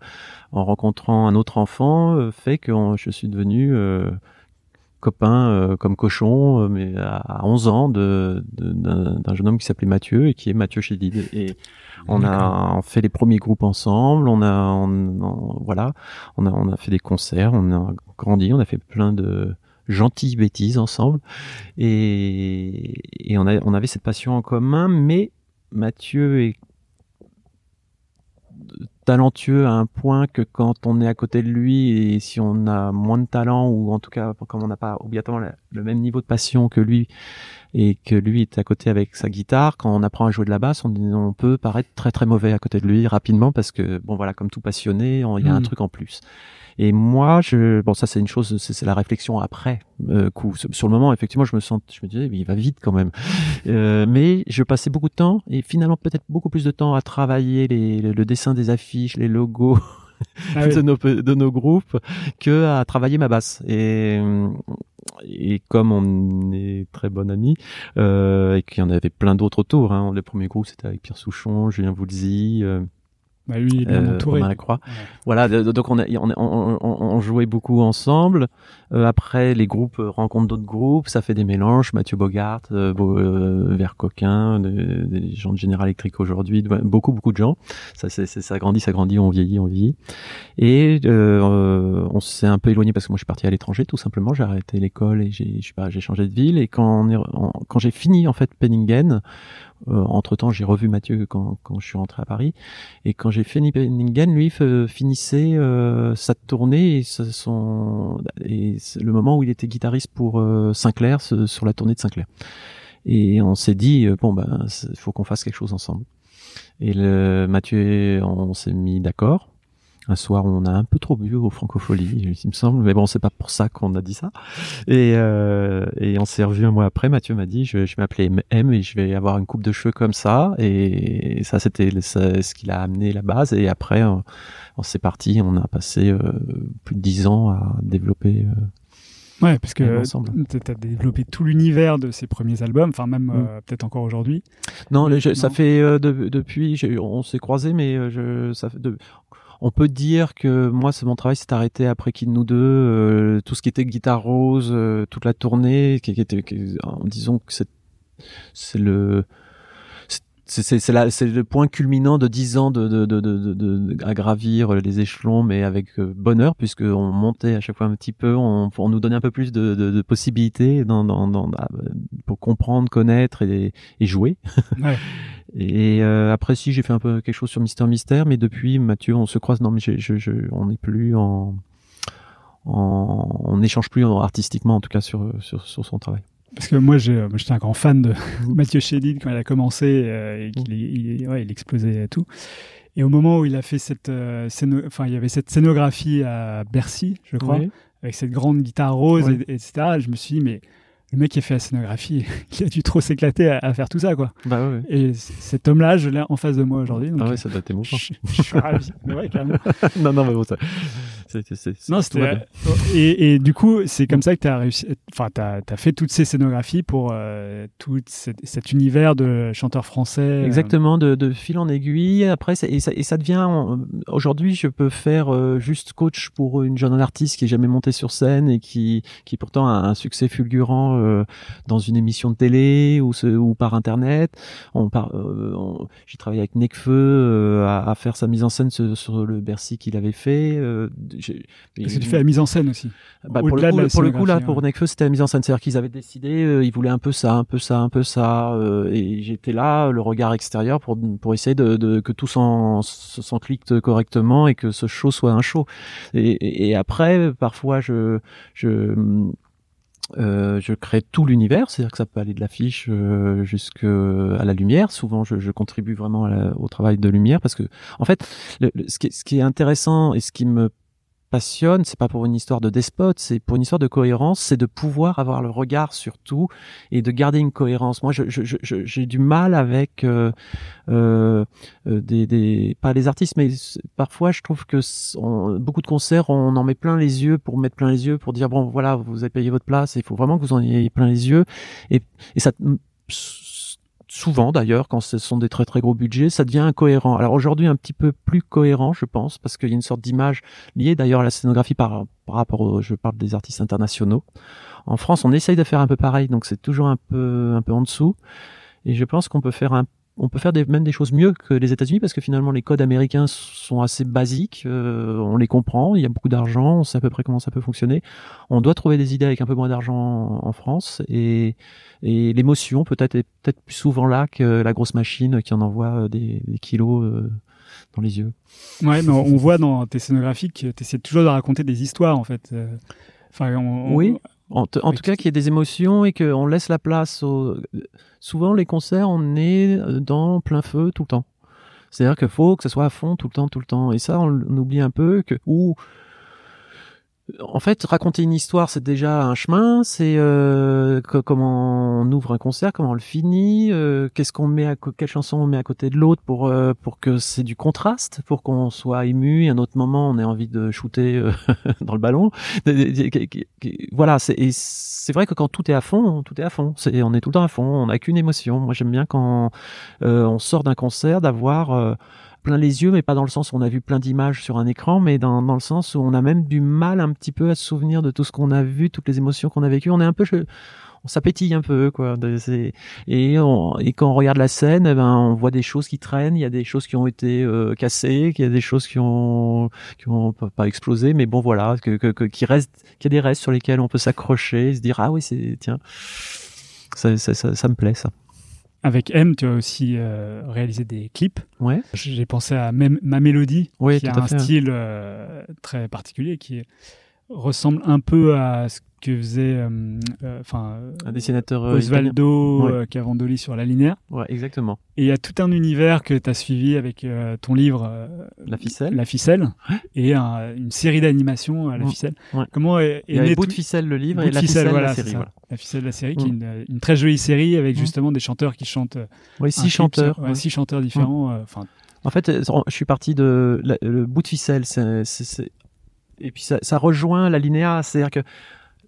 en rencontrant un autre enfant euh, fait que on- je suis devenu euh, copain comme cochon, mais à, à 11 ans de de- d'un d'un jeune homme qui s'appelait Mathieu et qui est Mathieu Chédid. Et on a fait les premiers groupes ensemble, on a, on- on- voilà, on a, on a fait des concerts, on a grandi, on a fait plein de gentilles bêtises ensemble, et, on, on avait cette passion en commun, mais Mathieu est talentueux à un point que quand on est à côté de lui et si on a moins de talent ou en tout cas comme on n'a pas obligatoirement le même niveau de passion que lui et que lui est à côté avec sa guitare, quand on apprend à jouer de la basse, on, on peut paraître très très mauvais à côté de lui rapidement parce que bon voilà comme tout passionné, on- il y a un Mm. truc en plus. Et moi, je, bon, ça c'est une chose, c'est la réflexion après euh, coup. Sur le moment, effectivement, je me sens, je me disais, mais il va vite quand même. Euh, mais je passais beaucoup de temps et finalement peut-être beaucoup plus de temps à travailler les, le, le dessin des affiches, les logos Ah oui. de, nos, de nos groupes que à travailler ma basse. Et, et comme on est très bon amis euh, et qu'il y en avait plein d'autres autour, hein, le premier groupe c'était avec Pierre Souchon, Julien Voulzy. Euh, Bah, lui, il est bien euh, entouré. Romain Lacroix. Ouais. Voilà, donc on, a, on, on, on, on jouait beaucoup ensemble. Euh, après, les groupes euh, rencontrent d'autres groupes, ça fait des mélanges. Mathieu Bogart, euh, Bo- euh, Vert Coquin, de- des gens de General Electric aujourd'hui, beaucoup beaucoup de gens. Ça, c'est, ça grandit, ça grandit, on vieillit, on vieillit. Et euh, euh, on s'est un peu éloigné parce que moi je suis parti à l'étranger, tout simplement. J'ai arrêté l'école et j'ai, changé de ville. Et quand, quand j'ai fini en fait Penningen, entre temps j'ai revu Mathieu quand, quand je suis rentré à Paris. Et quand j'ai fini Penningen, lui finissait euh, sa tournée et, son, et le moment où il était guitariste pour euh, Sinclair, sur la tournée de Sinclair. Et on s'est dit, euh, bon, ben, il faut qu'on fasse quelque chose ensemble. Et le, Mathieu, on s'est mis d'accord. Un soir, on a un peu trop bu au Francofolie, il me semble, mais bon, c'est pas pour ça qu'on a dit ça. Et, euh, et on s'est revu un mois après. Mathieu m'a dit, je, je vais m'appeler M et je vais avoir une coupe de cheveux comme ça. Et ça, c'était ce qui l'a amené la base. Et après, on, on s'est parti. On a passé euh, plus de dix ans à développer. euh, Ouais, parce que tu as développé tout l'univers de ses premiers albums, enfin même Mm. euh, peut-être encore aujourd'hui. Non, ça fait euh, de- depuis, on s'est croisés, mais je, ça fait de, on peut dire que moi, c'est mon travail s'est arrêté après Kid Nous deux, euh, tout ce qui était guitare rose, euh, toute la tournée, qui, était, disons que c'est le, c'est- le point culminant de dix ans de, de, de, de, de- de- à gravir les échelons, mais avec euh, bonheur, puisque on montait à chaque fois un petit peu, on, on nous donnait un peu plus de, de, de possibilités dans, dans, dans, ah, pour comprendre, connaître et, et jouer. Ouais. Et euh, après, si j'ai fait un peu quelque chose sur Mister Mystère, mais depuis Mathieu, on se croise. Non, mais je, je, je, on n'est plus en, en, on n'échange plus artistiquement, en tout cas sur sur, sur son travail. Parce que moi, j'ai- moi, j'étais un grand fan de Mathieu Chédid quand il a commencé euh, et qu'il il, ouais, il explosait tout. Et au moment où il a fait cette, euh, scéno- enfin, il y avait cette scénographie à Bercy, je crois, Oui. avec cette grande guitare rose, et- etc. Je me suis dit, mais le mec qui a fait la scénographie, il a dû trop s'éclater à, à faire tout ça, quoi. Bah ouais. Et cet homme-là, je l'ai en face de moi aujourd'hui. Ah ouais, ça doit être émouvant. je, je suis ravi. Mais ouais, carrément. non, non, mais bon, ça. C'est, c'est, c'est, Non, c'était. Et, et du coup, c'est comme ça que tu as réussi. Enfin, tu as, fait toutes ces scénographies pour euh, tout cet, cet univers de chanteurs français. euh, Exactement, de, de fil en aiguille. Après, c'est- et ça, et ça devient. en- Aujourd'hui, je peux faire euh, juste coach pour une jeune artiste qui est jamais montée sur scène et qui, qui pourtant a un succès fulgurant euh, dans une émission de télé ou, ce- ou par internet. On par, euh, on- j'ai travaillé avec Necfeu euh, à, à faire sa mise en scène sur, sur le Bercy qu'il avait fait. Que tu fais la mise en scène aussi. Bah, pour, le coup, la pour le coup, là, pour ouais. Necfeu, c'était la mise en scène. C'est-à-dire qu'ils avaient décidé, euh, ils voulaient un peu ça, un peu ça, un peu ça. euh, et j'étais là, le regard extérieur, pour, pour essayer de, de que tout s'en- s'enclicte correctement et que ce show soit un show. Et, et, et après, parfois, je... je euh, je crée tout l'univers, c'est-à-dire que ça peut aller de l'affiche euh, jusqu'à la lumière. Souvent, je, je contribue vraiment à la- au travail de lumière parce que, en fait, le- le- ce, qui est, ce qui est intéressant et ce qui me passionne, c'est pas pour une histoire de despote, c'est pour une histoire de cohérence, c'est de pouvoir avoir le regard sur tout et de garder une cohérence. Moi, je- je- je- je- j'ai du mal avec euh, euh, euh, des, des, pas les artistes, mais parfois je trouve que beaucoup de concerts, on en met plein les yeux pour mettre plein les yeux, pour dire bon voilà, vous avez payé votre place, il faut vraiment que vous en ayez plein les yeux, et ça souvent d'ailleurs, quand ce sont des très très gros budgets, ça devient incohérent. Alors aujourd'hui, un petit peu plus cohérent, je pense, parce qu'il y a une sorte d'image liée d'ailleurs à la scénographie par, rapport au, je parle des artistes internationaux. En France, on essaye de faire un peu pareil, donc c'est toujours un peu, un peu en dessous. Et je pense qu'on peut faire un on peut faire des, même des choses mieux que les États-Unis parce que finalement les codes américains sont assez basiques, euh, on les comprend, il y a beaucoup d'argent, on sait à peu près comment ça peut fonctionner. On doit trouver des idées avec un peu moins d'argent en, en France et, et l'émotion peut-être est peut-être plus souvent là que la grosse machine qui en envoie euh, des, des kilos euh, dans les yeux. Ouais, mais on voit dans tes scénographies que tu essaies toujours de raconter des histoires en fait. Enfin, on- on- Oui. En, t- en Oui, tout cas, qu'il y ait des émotions et qu'on laisse la place au... Souvent, les concerts, on est dans plein feu tout le temps. C'est-à-dire qu'il faut que ça soit à fond tout le temps, tout le temps. Et ça, on, on oublie un peu que... Ou, en fait, raconter une histoire, c'est déjà un chemin. C'est euh, co- comment on ouvre un concert, comment on le finit, euh, qu'est-ce qu'on met, à quelle chanson on met à côté de l'autre pour euh, pour que c'est du contraste, pour qu'on soit ému. Et à un autre moment, on ait envie de shooter euh, dans le ballon. Voilà, c'est c'est vrai que quand tout est à fond, tout est à fond. C'est on est tout le temps à fond. On n'a qu'une émotion. Moi, j'aime bien quand euh, on sort d'un concert d'avoir euh, plein les yeux, mais pas dans le sens où on a vu plein d'images sur un écran, mais dans, dans le sens où on a même du mal un petit peu à se souvenir de tout ce qu'on a vu, toutes les émotions qu'on a vécues. On est un peu, on s'appétille un peu, quoi. Et, et quand on regarde la scène, eh ben, on voit des choses qui traînent. Il y a des choses qui ont été euh, cassées, il y a des choses qui ont, qui ont pas, explosé, mais bon, voilà, que, que, que- reste, qu'il y a des restes sur lesquels on peut s'accrocher, et se dire ah oui, c'est tiens, ça, ça me plaît ça. Avec M, tu as aussi euh, réalisé des clips. Ouais. J'ai pensé à Ma Mélodie, qui a un fait. style euh, très particulier, qui ressemble un peu à ce que faisait euh, euh, enfin, Un dessinateur euh, Osvaldo Ouais. Cavandoli sur la linéaire. Ouais, exactement. Et il y a tout un univers que tu as suivi avec ton livre La ficelle. La ficelle et un- une série d'animations à la Ouais. cidelle. Ouais. Comment est, Il y bout de ficelle le livre Bout et de la ficelle, ficelle voilà, la série. Voilà. La ficelle, la série, qui est une, une très jolie série avec justement des chanteurs qui chantent. Oui, six clip chanteurs. Six chanteurs différents. Enfin, En fait, je suis parti de la- le bout de ficelle. Et puis ça, ça rejoint la linéa, c'est-à-dire que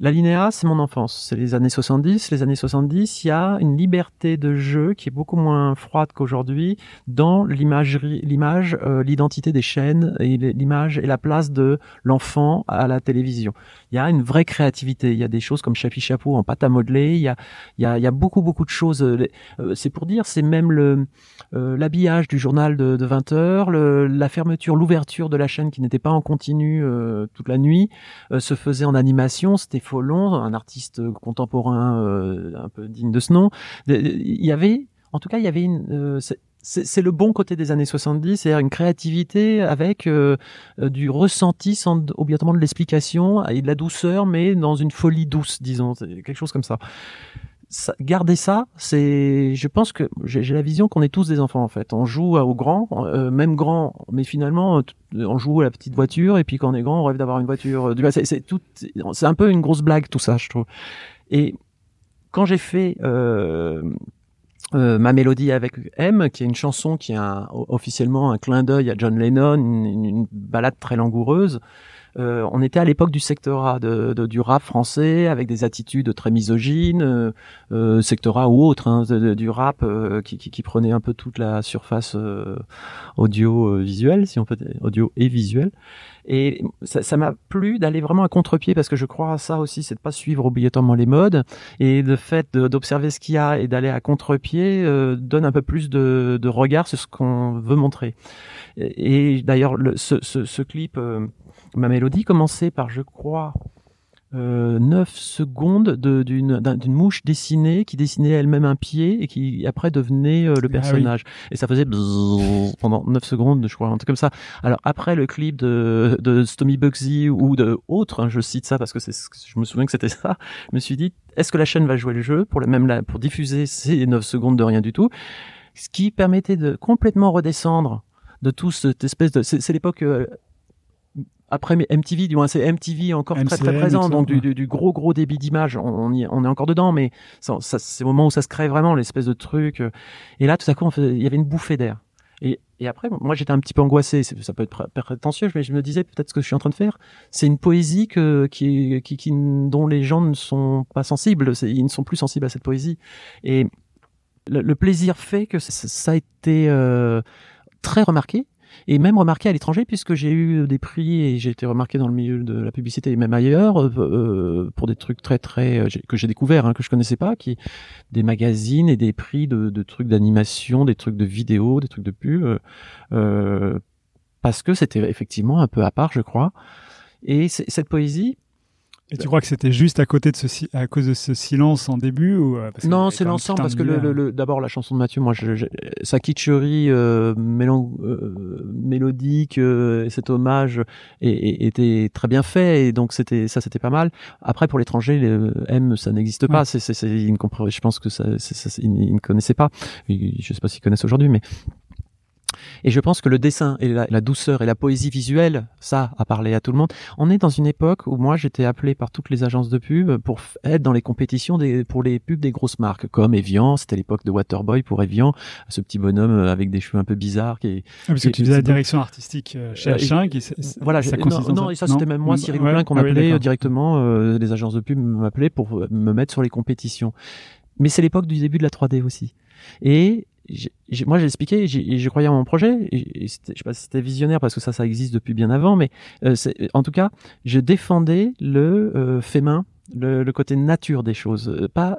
L'alinéa, c'est mon enfance. C'est les années 70. Les années 70, il y a une liberté de jeu qui est beaucoup moins froide qu'aujourd'hui dans l'imagerie, l'image, euh, l'identité des chaînes et l'image et la place de l'enfant à la télévision. Il y a une vraie créativité. Il y a des choses comme Chapi Chapeau en pâte à modeler. Il y a, il y a, il y a beaucoup, beaucoup de choses. Euh, c'est pour dire, c'est même le, l'habillage du journal de, de 20 heures, la fermeture, l'ouverture de la chaîne qui n'était pas en continu toute la nuit, se faisait en animation. C'était Follon, un artiste contemporain euh, un peu digne de ce nom. Il y avait, en tout cas, il y avait une. Euh, c'est le bon côté des années 70, c'est-à-dire une créativité avec euh, du ressenti sans obligatoirement de l'explication et de la douceur, mais dans une folie douce, disons, quelque chose comme ça. Ça garder ça, c'est, je pense que j'ai la vision qu'on est tous des enfants en fait. On joue au grand, même grand, mais finalement on joue à la petite voiture et puis quand on est grand on rêve d'avoir une voiture c'est tout c'est un peu une grosse blague tout ça je trouve et quand j'ai fait euh, euh, ma mélodie avec M, qui est une chanson qui est officiellement un clin d'œil à John Lennon, une, une balade très langoureuse, euh, on était à l'époque du secteur de, du rap français, avec des attitudes très misogynes, euh, euh secteur A ou autre, hein, du rap euh, qui, qui, qui, prenait un peu toute la surface audio-visuelle, si on peut audio et visuel. Et ça m'a plu d'aller vraiment à contre-pied parce que je crois à ça aussi, c'est de pas suivre obligatoirement les modes et le fait d'observer ce qu'il y a et d'aller à contre-pied donne un peu plus de, de regard sur ce qu'on veut montrer. Et, d'ailleurs, ce, ce, ce, clip ma mélodie commençait par, je crois, euh, 9 secondes d'une mouche dessinée qui dessinait elle-même un pied et qui après devenait euh, le ah personnage. Et ça faisait pendant 9 secondes, je crois, un truc comme ça. Alors après le clip de, de Stomy Bugsy ou de autres, hein, je cite ça parce que c'est je me souviens que c'était ça, je me suis dit, est-ce que la chaîne va jouer le jeu pour le même là, pour diffuser ces 9 secondes de rien du tout? Ce qui permettait de complètement redescendre de tout cette espèce de... C'est l'époque... Euh, après MTV, du moins c'est MTV encore très très présent, donc du, du, gros gros débit d'image, on, on, est encore dedans, mais ça, ça c'est le moment où ça se crée vraiment l'espèce de truc. Euh. Et là, tout à coup, il y avait une bouffée d'air. Et, et après, moi, j'étais un petit peu angoissé. Ça peut être prétentieux, mais je me disais peut-être ce que je suis en train de faire, c'est une poésie que, qui, qui, qui, dont les gens ne sont pas sensibles. Ils ne sont plus sensibles à cette poésie. Et le, plaisir fait que ça, a été euh, très remarqué et même remarqué à l'étranger puisque j'ai eu des prix et j'ai été remarqué dans le milieu de la publicité et même ailleurs euh, euh pour des trucs très très euh, que j'ai découvert hein, que je connaissais pas qui des magazines et des prix de, de trucs d'animation des trucs de vidéo des trucs de pub euh, euh parce que c'était effectivement un peu à part je crois. Et cette poésie et tu crois que c'était juste à côté de ce à cause de ce silence en début ou euh, Non, c'est l'ensemble parce que le, le, d'abord la chanson de Mathieu, moi, je, sa kitscherie euh, euh, mélodique, euh, cet hommage était très bien fait et donc c'était ça, c'était pas mal. Après pour l'étranger, M, ça n'existe pas. C'est, c'est, ne je pense que ça, ils ne connaissaient pas. Je sais pas s'ils connaissent aujourd'hui, mais et je pense que le dessin et la, douceur et la poésie visuelle, ça a parlé à tout le monde. On est dans une époque où moi j'étais appelé par toutes les agences de pub pour être dans les compétitions des, pour les pubs des grosses marques comme Evian, c'était l'époque de Waterboy pour Evian, ce petit bonhomme avec des cheveux un peu bizarres qui. Ah, parce que tu faisais la direction artistique euh, chez H1, qui voilà, ça non, non, et ça c'était même moi, Cyril ouais, qu'on ah appelait directement, euh, les agences de pub m'appelaient pour me mettre sur les compétitions. Mais c'est l'époque du début de la 3D aussi. Et moi j'ai expliqué, je croyais en mon projet, et, je sais pas si c'était visionnaire parce que ça, ça existe depuis bien avant, mais euh, en tout cas, je défendais le euh, fait main, le, le, côté nature des choses, euh, pas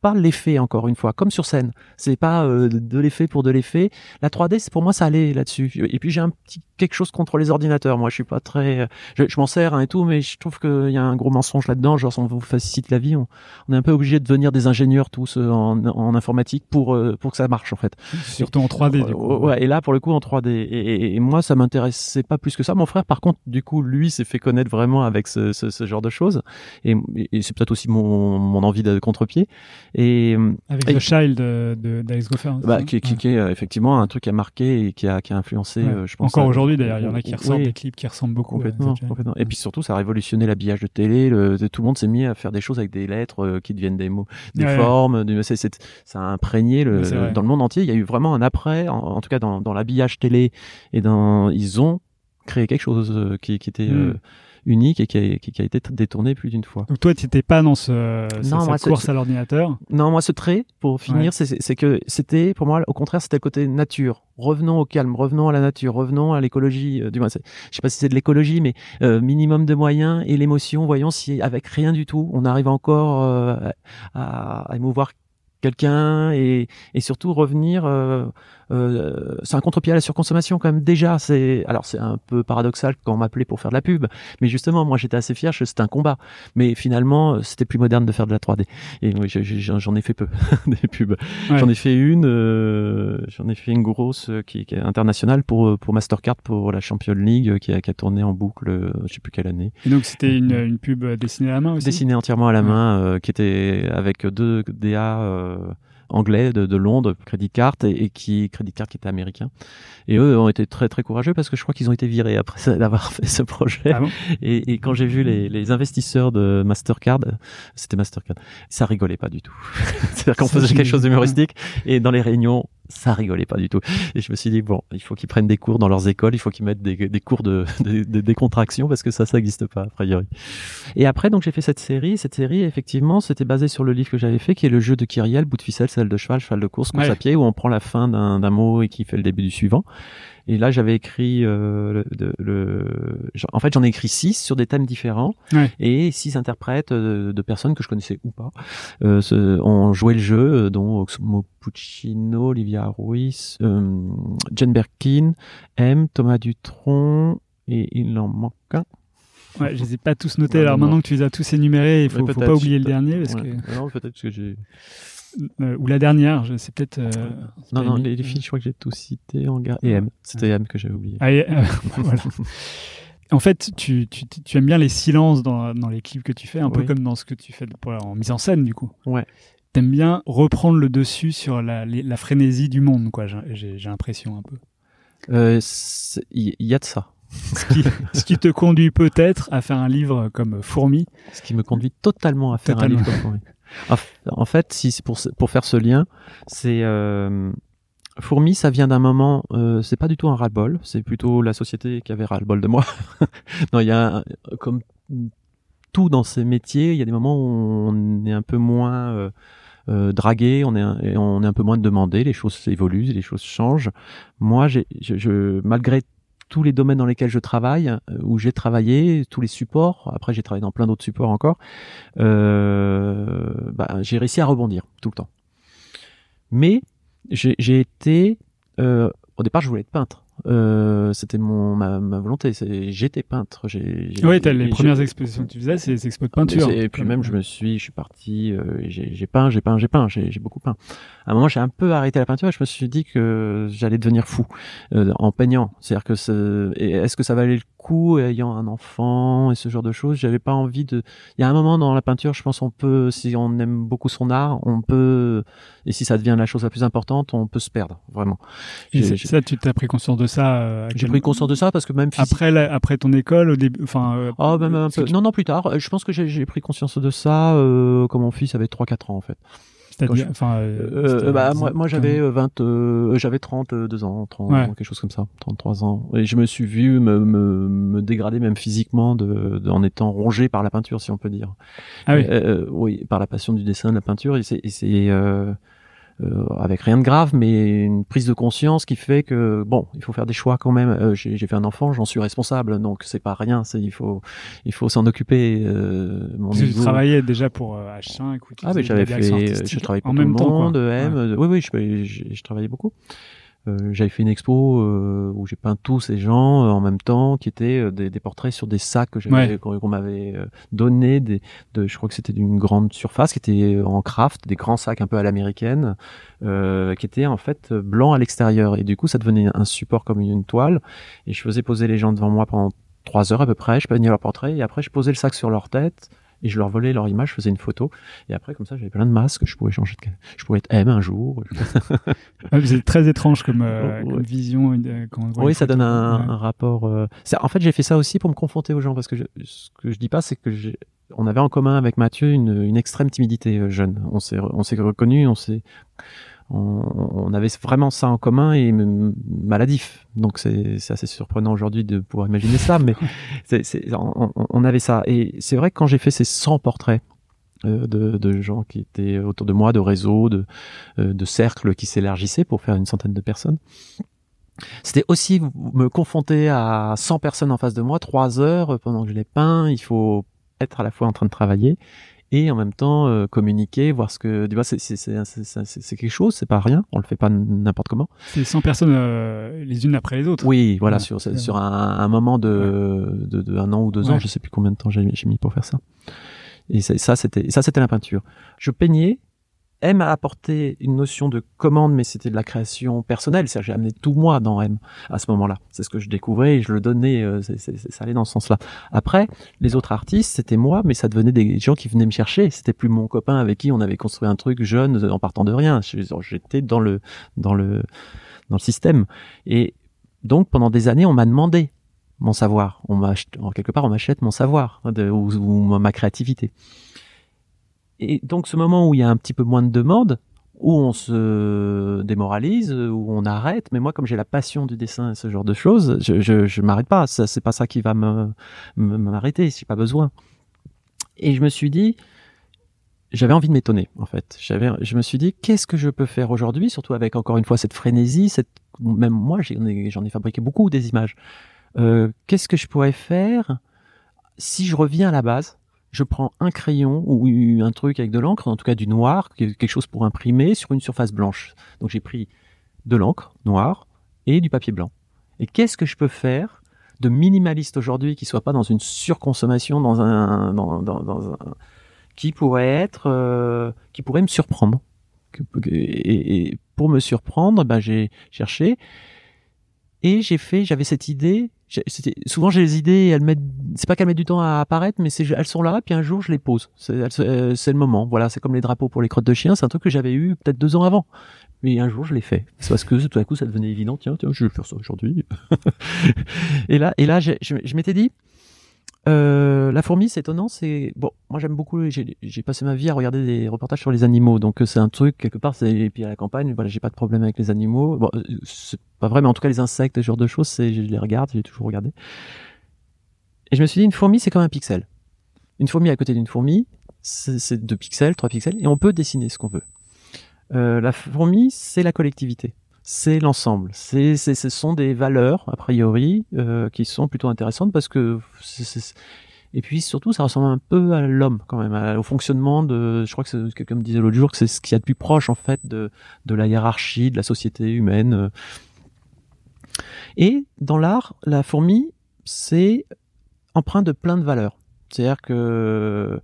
pas l'effet encore une fois, comme sur scène. C'est pas euh, de l'effet pour de l'effet. La 3D, c'est pour moi ça allait là-dessus. Et puis j'ai un petit quelque chose contre les ordinateurs. Moi, je suis pas très, je, m'en sers hein, et tout, mais je trouve qu'il y a un gros mensonge là-dedans. Genre, on vous facilite la vie. On, on est un peu obligé de devenir des ingénieurs tous euh, en, en, informatique pour euh, pour que ça marche en fait. Surtout en 3D. Du coup. Ouais. Et là, pour le coup, en 3D. Et, et, moi, ça m'intéressait pas plus que ça. Mon frère, par contre, du coup, lui, s'est fait connaître vraiment avec ce, ce, ce genre de choses. Et, et c'est peut-être aussi mon, mon envie de contre-pied. Et, Avec The Child d'Alex Goffer. Bah, qui, qui, qui, est euh, effectivement un truc qui a marqué et qui a, qui a influencé, euh, je pense. Encore aujourd'hui d'ailleurs, il y en a qui ressortent des clips qui ressemblent beaucoup. Complètement, complètement. Et puis surtout, ça a révolutionné l'habillage de télé. Le, tout le monde s'est mis à faire des choses avec des lettres euh, qui deviennent des mots, des formes. Du, c'est, c'est, ça a imprégné le, dans le monde entier. Il y a eu vraiment un après, en, tout cas dans, dans l'habillage télé et dans, ils ont créé quelque chose qui, qui était. Hmm unique et qui a, qui, a été détourné plus d'une fois. Donc toi, tu n'étais pas dans ce, Non, cette moi, course à l'ordinateur. Non, moi, ce trait, pour finir, Ouais. c'est- que c'était, pour moi, au contraire, c'était le côté nature. Revenons au calme, revenons à la nature, revenons à l'écologie. euh, du moins, je sais pas si c'est de l'écologie, mais euh, minimum de moyens et l'émotion. Voyons si, avec rien du tout, on arrive encore euh, à, à émouvoir quelqu'un et, et surtout revenir. euh, euh, c'est un contre-pied à la surconsommation quand même déjà. C'est alors c'est un peu paradoxal quand on m'appelait pour faire de la pub, mais justement moi j'étais assez fier. C'était un combat, mais finalement euh, c'était plus moderne de faire de la 3D. Et oui, je- je- j'en ai fait peu des pubs. Ouais. J'en ai fait une, euh, j'en ai fait une grosse qui, qui est internationale pour pour Mastercard pour la Champions League qui a, qui a tourné en boucle, je sais plus quelle année, Et donc c'était une, une pub dessinée à la main aussi? dessinée entièrement à la main, qui était avec deux DA anglais de, de Londres, Credit Card et, et qui Credit Card qui était américain. Et eux ont été très très courageux parce que je crois qu'ils ont été virés après d'avoir fait ce projet. Ah bon? Et, et quand j'ai vu les, les investisseurs de Mastercard, euh, c'était Mastercard, ça rigolait pas du tout. C'est-à-dire qu'on faisait quelque chose d'humoristique et dans les réunions, ça rigolait pas du tout. Et je me suis dit bon, il faut qu'ils prennent des cours dans leurs écoles, il faut qu'ils mettent des, des cours de, de, de décontraction parce que ça, ça n'existe pas a priori. Et après, donc j'ai fait cette série. Cette série, effectivement, c'était basé sur le livre que j'avais fait, qui est le jeu de Kyriel, bout de ficelle, selle de cheval, cheval de course, course Ouais. à pied, où on prend la fin d'un d'un mot et qui fait le début du suivant. Et là, j'avais écrit euh, le, le- en fait, j'en ai écrit six sur des thèmes différents Ouais. et six interprètes euh, de personnes que je connaissais ou pas euh, se- ont joué le jeu, euh, dont Oxmo Puccino, Olivia Ruiz, euh, Jane Birkin, M, Thomas Dutronc et il en manque un. Ouais, je les ai pas tous notés. Ouais, Alors non, maintenant non. que tu les as tous énumérés, il faut, faut peut-être, pas oublier le dernier parce Ouais. Non, peut-être que j'ai. Euh, ou la dernière, c'est peut-être. euh, c'est Non, non, les, les filles, je crois que j'ai tout cité en gare. Et M, c'était M que j'avais oublié. Ah, et, euh, voilà. En fait, tu, tu, tu aimes bien les silences dans, dans les clips que tu fais, un peu comme dans ce que tu fais pour, en mise en scène, du coup. Ouais. T'aimes bien reprendre le dessus sur la, les- la frénésie du monde, quoi. j'ai- l'impression un peu. Euh, Il y, a de ça. Ce qui, ce qui te conduit peut-être à faire un livre comme Fourmi. Ce qui me conduit totalement à faire Totalement. un livre comme Fourmi. En fait, si c'est pour, pour faire ce lien, c'est euh, Fourmi, ça vient d'un moment, euh, c'est pas du tout un ras-le-bol, c'est plutôt la société qui avait ras-le-bol de moi. non, il y a un- comme tout dans ces métiers, il y a des moments où on est un peu moins euh, euh, dragué, on est un, et on est un peu moins demandé, les choses évoluent, les choses changent. Moi, j'ai, je, je, malgré tous les domaines dans lesquels je travaille, euh, où j'ai travaillé, tous les supports, après j'ai travaillé dans plein d'autres supports encore, euh, bah, j'ai réussi à rebondir tout le temps. Mais j'ai été, euh, au départ je voulais être peintre. Euh, c'était mon ma, ma volonté. J'étais peintre. J'ai, Oui, t'as les premières expositions que tu faisais, c'est les expos de peinture. et puis même, je me suis, je suis parti, euh, j'ai peint, j'ai peint, j'ai peint, j'ai j'ai beaucoup peint. À un moment, j'ai un peu arrêté la peinture et je me suis dit que j'allais devenir fou euh, en peignant. C'est-à-dire que et est-ce que ça valait le coup ayant un enfant et ce genre de choses? J'avais pas envie de. Il y a un moment dans la peinture, je pense, on peut, si on aime beaucoup son art, on peut, et si ça devient la chose la plus importante, on peut se perdre vraiment. Et ça, tu t'as pris conscience de ça euh, J'ai pris conscience de ça parce que même après, la- après ton école, au début. Enfin. euh, Oh, même un peu. tu- Non, non, plus tard. Euh, Je pense que j'ai j'ai pris conscience de ça euh, quand mon fils avait 3-4 ans, en fait. C'est-à-dire, enfin. euh, Euh, c'était- bah, moi, moi j'avais comme- euh, 20, euh, j'avais 32 ans, 30, Ouais. quelque chose comme ça, 33 ans. Et je me suis vu me, me, me dégrader même physiquement de, de- en étant rongé par la peinture, si on peut dire. Ah oui. Euh, euh, oui, par la passion du dessin, de la peinture. Et c'est, et c'est, euh, euh, avec rien de grave, mais une prise de conscience qui fait que bon, il faut faire des choix quand même. Euh, j'ai, j'ai fait un enfant, j'en suis responsable, donc c'est pas rien. C'est, il faut, il faut s'en occuper. Euh, mon tu travaillais déjà pour euh, H5 ou ah, mais j'avais fait, euh, j'ai travaillé pour en tout même le temps, monde, M. Ouais. euh, Oui, oui, je, je, je travaillais beaucoup. Euh, j'avais fait une expo euh, où j'ai peint tous ces gens euh, en même temps, qui étaient euh, des, des portraits sur des sacs que j'avais, Ouais. qu'on, m'avait donné, des, de, je crois que c'était d'une grande surface, qui était en craft, des grands sacs un peu à l'américaine, euh, qui étaient en fait blancs à l'extérieur. Et du coup, ça devenait un support comme une toile. Et je faisais poser les gens devant moi pendant trois heures à peu près. Je peignais leur portrait et après je posais le sac sur leur tête et je leur volais leur image, je faisais une photo. Et après, comme ça, j'avais plein de masques. Je pouvais changer de, je pouvais être M un jour. C'est très étrange comme, euh, comme vision. euh, quand on voit Oui, ça photo. donne un, Ouais. un rapport. euh, En fait, j'ai fait ça aussi pour me confronter aux gens parce que je- ce que je dis pas, c'est que j'ai- on avait en commun avec Mathieu une, une extrême timidité jeune. On s'est, on s'est reconnu, on s'est, on, on avait vraiment ça en commun et maladif. Donc c'est c'est assez surprenant aujourd'hui de pouvoir imaginer ça, mais c'est- c'est- on, on- on avait ça. Et c'est vrai que quand j'ai fait ces 100 portraits euh, de, de gens qui étaient autour de moi, de réseaux, de, euh, de cercles qui s'élargissaient pour faire une centaine de personnes, c'était aussi me confronter à 100 personnes en face de moi, trois heures pendant que je les peins. Il faut être à la fois en train de travailler et en même temps euh, communiquer, voir ce que tu vois, c'est c'est c'est c'est- c'est- c'est quelque chose, c'est pas rien, on le fait pas n'importe comment. C'est 100 personnes euh, les unes après les autres. Oui, voilà, Ouais. sur sur un, un moment de, de, de un an ou deux ans, je sais plus combien de temps j'ai j'ai mis pour faire ça. Et ça c'était ça c'était la peinture. Je peignais. M a apporté une notion de commande, mais c'était de la création personnelle. C'est-à-dire, j'ai amené tout moi dans M à ce moment-là. C'est ce que je découvrais et je le donnais. euh, ça allait dans ce sens-là. Après, les autres artistes, c'était moi, mais ça devenait des gens qui venaient me chercher. C'était plus mon copain avec qui on avait construit un truc jeune en partant de rien. J'étais dans le dans le dans le système. Et donc pendant des années, on m'a demandé mon savoir. On en quelque part, on m'achète mon savoir ou ma créativité. Et donc ce moment où il y a un petit peu moins de demandes, où on se démoralise, où on arrête. Mais moi, comme j'ai la passion du dessin et ce genre de choses, je je, je m'arrête pas. Ça, c'est pas ça qui va me m'arrêter. J'ai pas besoin. Et je me suis dit, j'avais envie de m'étonner en fait. J'avais, je me suis dit, qu'est-ce que je peux faire aujourd'hui, surtout avec encore une fois cette frénésie, cette même moi, j'en ai, ai fabriqué beaucoup des images. Euh, qu'est-ce que je pourrais faire si je reviens à la base je prends un crayon ou un truc avec de l'encre, en tout cas du noir, quelque chose pour imprimer sur une surface blanche. Donc j'ai pris de l'encre noire et du papier blanc. Et qu'est-ce que je peux faire de minimaliste aujourd'hui qui soit pas dans une surconsommation, dans un, dans, dans, un qui pourrait être, euh, qui pourrait me surprendre? Et, et pour me surprendre, ben j'ai cherché et j'ai fait, j'avais cette idée. Souvent j'ai les idées, elles mettent, c'est pas qu'elles mettent du temps à apparaître, mais elles sont là, puis un jour je les pose. Euh, c'est le moment. Voilà, c'est comme les drapeaux pour les crottes de chien. C'est un truc que j'avais eu peut-être deux ans avant. Mais un jour je l'ai fait. C'est parce que tout à coup ça devenait évident. Tiens, tiens, je vais faire ça aujourd'hui. et là, et là, je m'étais dit, euh, la fourmi, c'est étonnant. C'est bon. Moi, j'aime beaucoup. J'ai passé ma vie à regarder des reportages sur les animaux, donc euh, c'est un truc quelque part. Et puis à la campagne, voilà, j'ai pas de problème avec les animaux. Bon, euh, c'est pas vrai, mais en tout cas les insectes, ce genre de choses, je les regarde, j'ai toujours regardé. Et je me suis dit, une fourmi, c'est comme un pixel. Une fourmi à côté d'une fourmi, c'est c'est deux pixels, trois pixels, et on peut dessiner ce qu'on veut. Euh, la fourmi, c'est la collectivité c'est l'ensemble. C'est, ce sont des valeurs a priori euh, qui sont plutôt intéressantes parce que c'est- et puis surtout ça ressemble un peu à l'homme quand même, à- au fonctionnement de. Je crois que c'est, quelqu'un me disait l'autre jour que c'est ce qu'il y a de plus proche en fait de de la hiérarchie de la société humaine. euh. Et dans l'art, la fourmi, c'est empreint de plein de valeurs. C'est-à-dire que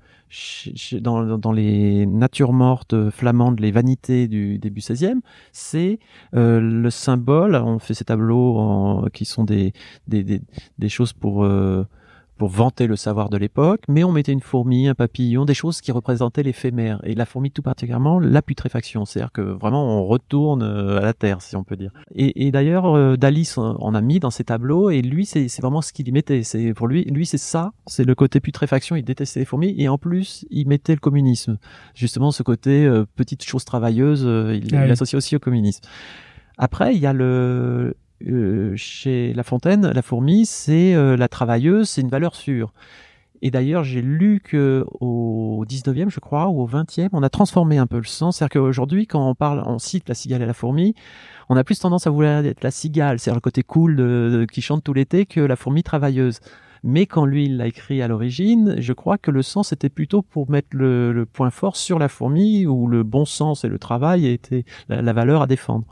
dans, les natures mortes flamandes, les vanités du début 16e, c'est euh, le symbole. On fait ces tableaux qui sont des choses pour, euh, pour vanter le savoir de l'époque, mais on mettait une fourmi, un papillon, des choses qui représentaient l'éphémère. Et la fourmi tout particulièrement, la putréfaction. C'est-à-dire que vraiment on retourne euh, à la terre, si on peut dire. Et, et d'ailleurs, euh, Dali en a mis dans ses tableaux, et lui, c'est vraiment ce qu'il y mettait. C'est pour lui, lui c'est ça, c'est le côté putréfaction. Il détestait les fourmis, et en plus, il mettait le communisme. Justement, ce côté euh, petite chose travailleuse, euh, il Ah il l'associe aussi au communisme. Après, il y a le euh, chez La Fontaine, la fourmi, c'est euh, la travailleuse, c'est une valeur sûre. Et d'ailleurs, j'ai lu que au 19e, je crois, ou au 20e, on a transformé un peu le sens. C'est-à-dire qu'aujourd'hui, quand on parle, on cite la cigale et la fourmi, on a plus tendance à vouloir être la cigale, c'est-à-dire le côté cool de, de- qui chante tout l'été, que la fourmi travailleuse. Mais quand lui, il l'a écrit à l'origine, je crois que le sens était plutôt pour mettre le, le point fort sur la fourmi, où le bon sens et le travail étaient la, la valeur à défendre.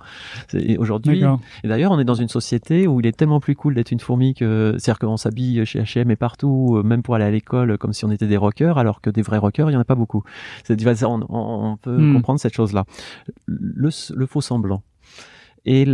Et Aujourd'hui, et d'ailleurs, on est dans une société où il est tellement plus cool d'être une fourmi que, c'est-à-dire qu'on s'habille chez H&M et partout, euh, même pour aller à l'école, comme si on était des rockers, alors que des vrais rockers, il y en a pas beaucoup. C'est, on, on- peut Hmm. comprendre cette chose-là. Le, le faux semblant. Et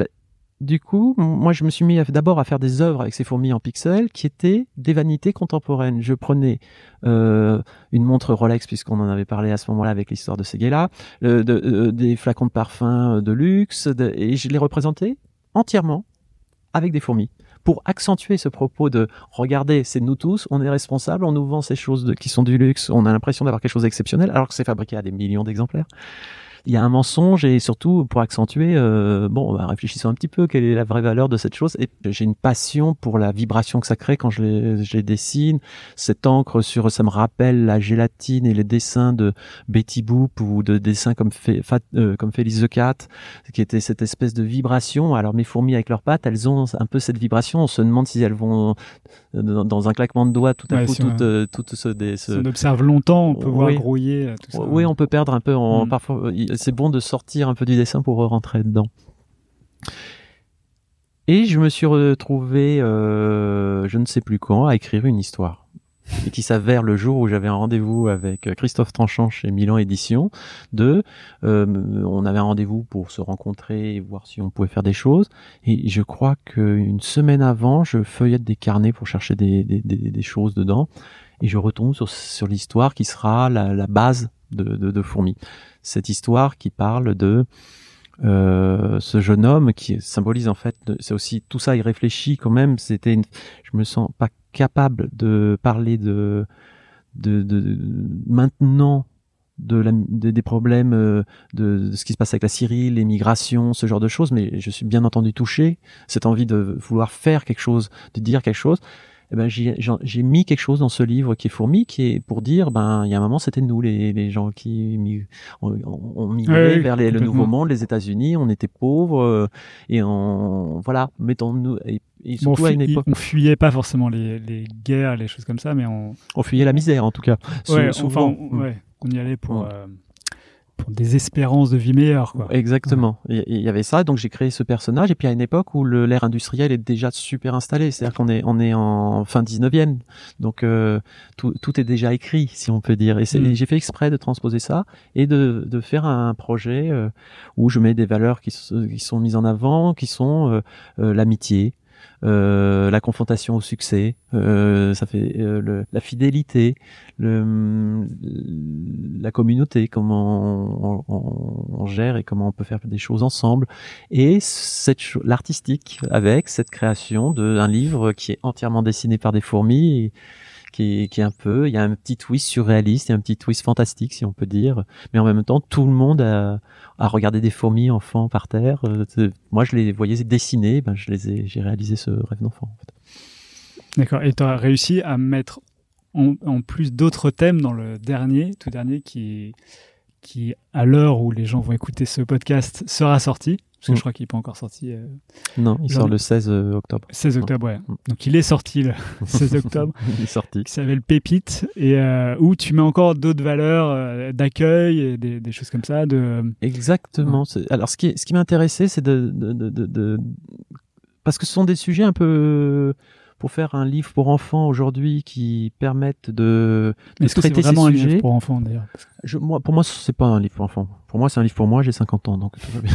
du coup, moi, je me suis mis d'abord à faire des œuvres avec ces fourmis en pixels qui étaient des vanités contemporaines. Je prenais euh, une montre Rolex, puisqu'on en avait parlé à ce moment-là avec l'histoire de Seguela, de- euh, des flacons de parfum euh, de luxe, et je les représentais entièrement avec des fourmis pour accentuer ce propos de regardez, c'est nous tous, on est responsables, on nous vend ces choses qui sont du luxe, on a l'impression d'avoir quelque chose d'exceptionnel alors que c'est fabriqué à des millions d'exemplaires. Il y a un mensonge et surtout pour accentuer, euh, bon, bah, réfléchissons un petit peu, quelle est la vraie valeur de cette chose. Et j'ai une passion pour la vibration que ça crée quand je les, je les dessine. Cette encre sur, ça me rappelle la gélatine et les dessins de Betty Boop ou de dessins comme, Fé- Fat- euh, comme Félix the Cat, qui était cette espèce de vibration. Alors mes fourmis avec leurs pattes, elles ont un peu cette vibration. On se demande si elles vont euh, dans, dans un claquement de doigts tout à Ouais, coup si on- toutes, euh, toutes ce, des, ce- Si on observe longtemps, on peut voir Oui. grouiller tout ça. oui, on peut perdre un peu. En, Mm. Parfois, c'est bon de sortir un peu du dessin pour rentrer dedans. Et je me suis retrouvé, euh, je ne sais plus quand, à écrire une histoire. Et qui s'avère le jour où j'avais un rendez-vous avec Christophe Tranchant chez Milan Édition. De, euh, on avait un rendez-vous pour se rencontrer et voir si on pouvait faire des choses. Et je crois qu'une semaine avant, je feuillette des carnets pour chercher des, choses dedans. Et je retombe sur, l'histoire qui sera la base de, de, de Fourmi. Cette histoire qui parle de euh, ce jeune homme qui symbolise en fait, c'est aussi tout ça, il réfléchit quand même. C'était, une, je me sens pas capable de parler de, de, maintenant de, des problèmes euh, de, de, ce qui se passe avec la Syrie, les migrations, ce genre de choses, mais je suis bien entendu touché, cette envie de vouloir faire quelque chose, de dire quelque chose. Eh ben, j'ai mis quelque chose dans ce livre qui est Fourmi, qui est pour dire, ben, il y a un moment, c'était nous, les, les gens qui ont, on migré oui, vers les, le nouveau monde, les États-Unis, on était pauvres, euh, et on, voilà, mettons-nous, et, et bon, surtout à une époque. On fuyait pas forcément les, les, guerres, les choses comme ça, mais on. On fuyait la misère, en tout cas. Ouais, souvent. Enfin, on, ouais, on y allait pour. Ouais. Euh, pour des espérances de vie meilleure. Quoi. Exactement. Il ouais. y avait ça, donc j'ai créé ce personnage. Et puis à une époque où l'ère industrielle est déjà super installée, c'est-à-dire qu'on est on est en fin 19e, donc euh, tout, tout est déjà écrit, si on peut dire. Et, mm. et j'ai fait exprès de transposer ça et de, de faire un projet euh, où je mets des valeurs qui, qui sont mises en avant, qui sont euh, l'amitié, euh, la confrontation au succès, euh, ça fait euh, le, la fidélité, le, la communauté, comment on, on, on, gère et comment on peut faire des choses ensemble, et l'artistique avec cette création d'un livre qui est entièrement dessiné par des fourmis. Qui, est un peu, il y a un petit twist surréaliste, a un petit twist fantastique si on peut dire, mais en même temps tout le monde a, regardé des fourmis enfants par terre. Moi je les voyais dessiner, ben je les ai, j'ai réalisé ce rêve d'enfant. D'accord. Et tu as réussi à mettre en, en plus d'autres thèmes dans le dernier, tout dernier, qui, qui à l'heure où les gens vont écouter ce podcast sera sorti. Parce que mmh. je crois qu'il n'est pas encore sorti. Euh, non, il sort le 16 octobre. 16 octobre, ouais. Donc il est sorti le 16 octobre. il est sorti. Qui s'appelle Pépite, et euh, où tu mets encore d'autres valeurs euh, d'accueil et des, des, choses comme ça. De... Exactement. Ouais. Alors ce qui, ce qui m'intéressait, c'est de, de, de, Parce que ce sont des sujets un peu pour faire un livre pour enfants aujourd'hui qui permettent de, de traiter ces sujets. un livre pour enfants d'ailleurs? Je, moi, Pour moi, c'est pas un livre pour enfants. Pour moi, c'est un livre pour moi. J'ai 50 ans, donc tout va bien.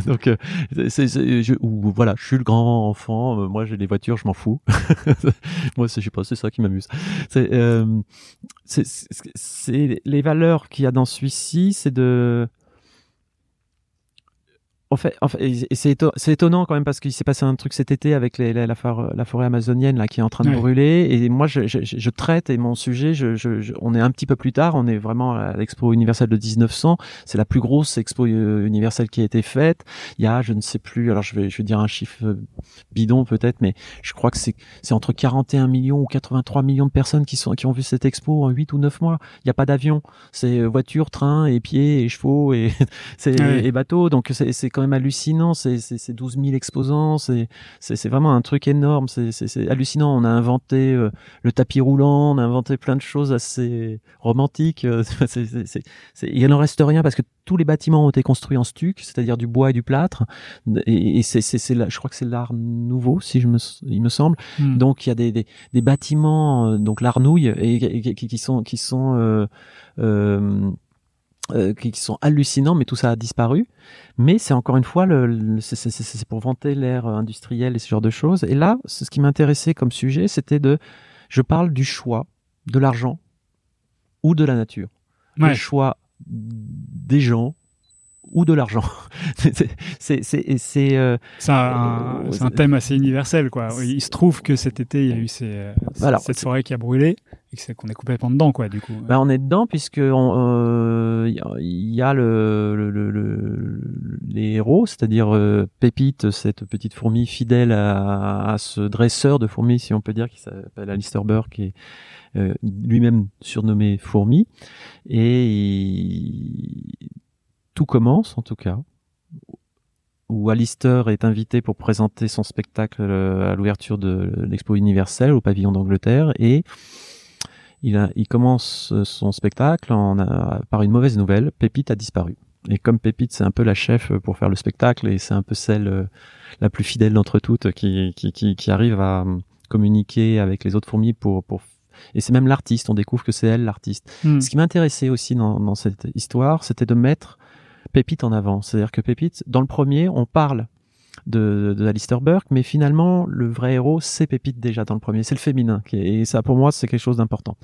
donc, euh, c'est, c'est, je, ou, voilà, je suis le grand enfant. Euh, moi, j'ai les voitures, je m'en fous. moi, je sais pas, c'est ça qui m'amuse. C'est, euh, c'est, les valeurs qu'il y a dans celui-ci, c'est de en fait, en fait c'est étonnant, étonnant quand même parce qu'il s'est passé un truc cet été avec les, la, la, forêt, la, forêt amazonienne là qui est en train de ouais. brûler et moi je, je, je, traite et mon sujet, je, on est un petit peu plus tard, on est vraiment à l'expo universelle de 1900, c'est la plus grosse expo universelle qui a été faite. Il y a, je ne sais plus, alors je vais, je vais dire un chiffre bidon peut-être, mais je crois que c'est entre 41 millions ou 83 millions de personnes qui sont qui ont vu cette expo en 8 ou 9 mois. Il n'y a pas d'avion, c'est voiture, train et pieds et chevaux et ouais. et bateaux, donc c'est quand même hallucinant. C'est 12 000 exposants. C'est vraiment un truc énorme. C'est hallucinant. On a inventé euh, le tapis roulant. On a inventé plein de choses assez romantiques. Euh, c est, c est, il n'en reste rien parce que tous les bâtiments ont été construits en stuc, c'est-à-dire du bois et du plâtre. Et, et c'est, je crois que c'est l'art nouveau, si je me, il me semble. Mm. Donc il y a des, des, des bâtiments, euh, donc l'art nouille, et, et, qui, qui sont, qui sont euh, euh, euh, qui, qui, sont hallucinants, mais tout ça a disparu. Mais c'est encore une fois, le, le c'est pour vanter l'ère industrielle et ce genre de choses. Et là, ce qui m'intéressait comme sujet, c'était de, je parle du choix de l'argent ou de la nature. Ouais. Le choix des gens ou de l'argent. c'est euh, un, euh, un, thème assez universel quoi. Il se trouve que cet été il y a eu ces, Alors, cette forêt qui a brûlé et et que c'est- qu'on est complètement dedans, quoi, du coup. Ben, on est dedans puisque on, euh, y a- il y a le, le- le- le- les héros, c'est-à-dire euh, Pépite, cette petite fourmi fidèle à, à ce dresseur de fourmis, si on peut dire, qui s'appelle Alistair Burke, qui est euh, lui-même surnommé Fourmi. Et il- tout commence, en tout cas, où Alistair est invité pour présenter son spectacle euh, à l'ouverture de l'Expo universelle au pavillon d'Angleterre et il, a, il commence euh, son spectacle en, a- par une mauvaise nouvelle. Pépite a disparu. Et comme Pépite, c'est un peu la chef pour faire le spectacle et c'est un peu celle euh, la plus fidèle d'entre toutes qui, qui, qui, qui arrive à euh, communiquer avec les autres fourmis pour, pour et c'est même l'artiste. On découvre que c'est elle l'artiste. Hmm. Ce qui m'intéressait aussi dans, dans cette histoire, c'était de mettre Pépite en avant. C'est-à-dire que Pépite, dans le premier, on parle de, de Alistair Burke, mais finalement, le vrai héros, c'est Pépite déjà dans le premier. C'est le féminin. et ça, pour moi, c'est quelque chose d'important.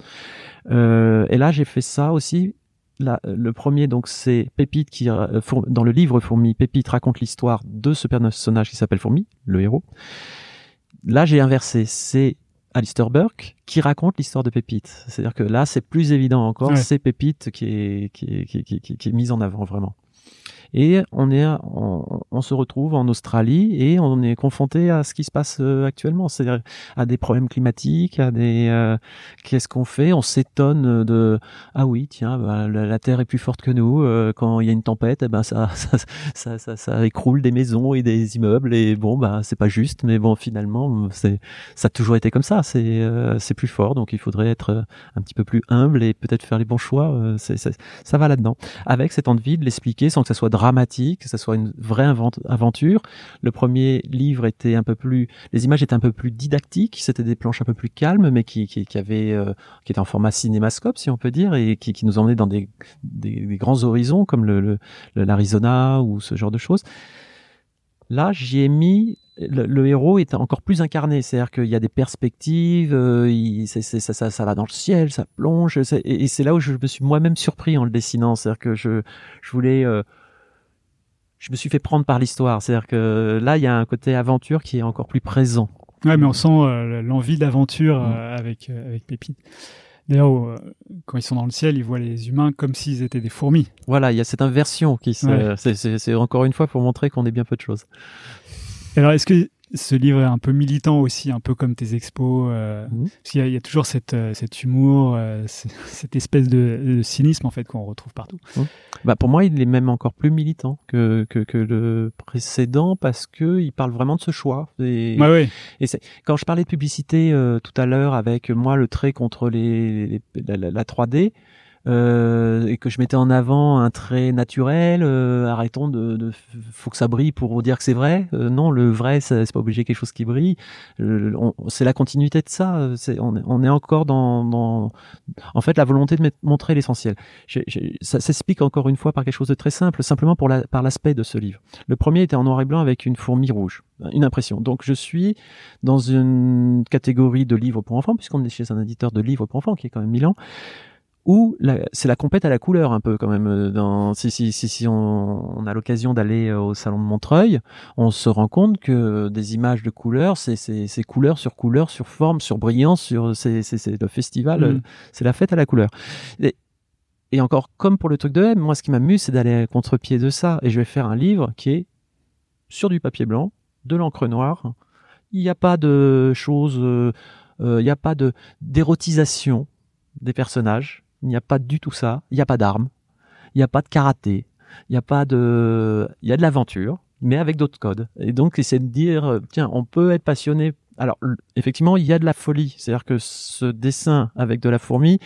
Euh, et là, j'ai fait ça aussi. Là, le premier, donc, c'est Pépite qui, euh, dans le livre Fourmi, Pépite raconte l'histoire de ce personnage qui s'appelle Fourmi, le héros. Là, j'ai inversé. C'est Alistair Burke qui raconte l'histoire de Pépite. C'est-à-dire que là, c'est plus évident encore. Ouais. C'est Pépite qui est, qui, est- qui, est- qui est- qui est mise en avant vraiment. Et on est, on, on se retrouve en Australie et on est confronté à ce qui se passe euh, actuellement, c'est-à-dire à des problèmes climatiques, à des, euh, qu'est-ce qu'on fait? On s'étonne de, ah oui, tiens, bah, la, Terre est plus forte que nous. euh, quand il y a une tempête, eh ben ça, ça, ça, ça, ça écroule des maisons et des immeubles et bon, bah c'est pas juste, mais bon, finalement, c'est, ça a toujours été comme ça. C'est, euh, c'est plus fort, donc il faudrait être euh, un petit peu plus humble et peut-être faire les bons choix. euh, c'est- ça va là-dedans avec cette envie de l'expliquer sans que ça soit dramatique, que ça soit une vraie aventure. Le premier livre était un peu plus, les images étaient un peu plus didactiques, c'était des planches un peu plus calmes, mais qui, qui, qui euh, qui étaient en format cinémascope, si on peut dire, et qui, nous emmenaient dans des, des, grands horizons comme le, le- l'Arizona ou ce genre de choses. Là, j'y ai mis le, héros est encore plus incarné, c'est-à-dire qu'il y a des perspectives, euh, il- ça, ça, va dans le ciel, ça plonge, et c'est là où je me suis moi-même surpris en le dessinant, c'est-à-dire que je, je voulais, euh, je me suis fait prendre par l'histoire, c'est-à-dire que là il y a un côté aventure qui est encore plus présent. Ouais, mais on sent euh, l'envie d'aventure Mm. euh, avec, euh, avec Pépite. D'ailleurs, euh, quand ils sont dans le ciel, ils voient les humains comme s'ils étaient des fourmis. Voilà, il y a cette inversion qui se, Ouais. c'est- c'est c'est encore une fois pour montrer qu'on est bien peu de choses. Alors, est-ce que ce livre est un peu militant aussi, un peu comme tes expos euh, Mhm. Parce qu'il y, y a toujours cette, euh, cet humour, euh, cette espèce de, de cynisme en fait qu'on retrouve partout. Bah pour moi, il est même encore plus militant que, que, que le précédent parce que il parle vraiment de ce choix. Et, Ouais, ouais. et quand je parlais de publicité euh, tout à l'heure avec moi le trait contre les, les- la, la- la 3D. Euh, et que je mettais en avant un trait naturel, euh, arrêtons de, de, faut que ça brille pour dire que c'est vrai. Euh, non, le vrai, c'est pas obligé quelque chose qui brille. C'est la continuité de ça. euh, on, est- encore dans, dans, en fait, la volonté de montrer l'essentiel. Ça s'explique encore une fois par quelque chose de très simple, simplement pour par l'aspect de ce livre. Le premier était en noir et blanc avec une fourmi rouge, une impression. Donc je suis dans une catégorie de livres pour enfants, puisqu'on est chez un éditeur de livres pour enfants qui est quand même Milan, où c'est la compète à la couleur un peu quand même. euh, Dans, si si, si, si on, on a l'occasion d'aller euh, au salon de Montreuil, on se rend compte que des images de couleurs, c'est c'est- couleur sur couleur, sur forme, sur brillance, sur c'est le festival, Mm. euh, c'est la fête à la couleur. Et, et encore, comme pour le truc de M, moi, ce qui m'amuse, c'est d'aller à contre-pied de ça. Et je vais faire un livre qui est sur du papier blanc, de l'encre noire. Il n'y a pas de choses, euh, il n'y a pas de d'érotisation des personnages. Il n'y a pas du tout ça. Il n'y a pas d'armes. Il n'y a pas de karaté. Il n'y a pas de, il y a de l'aventure, mais avec d'autres codes. Et donc, c'est de dire, euh, tiens, on peut être passionné. Alors, effectivement, il y a de la folie. C'est-à-dire que ce dessin avec de la fourmi,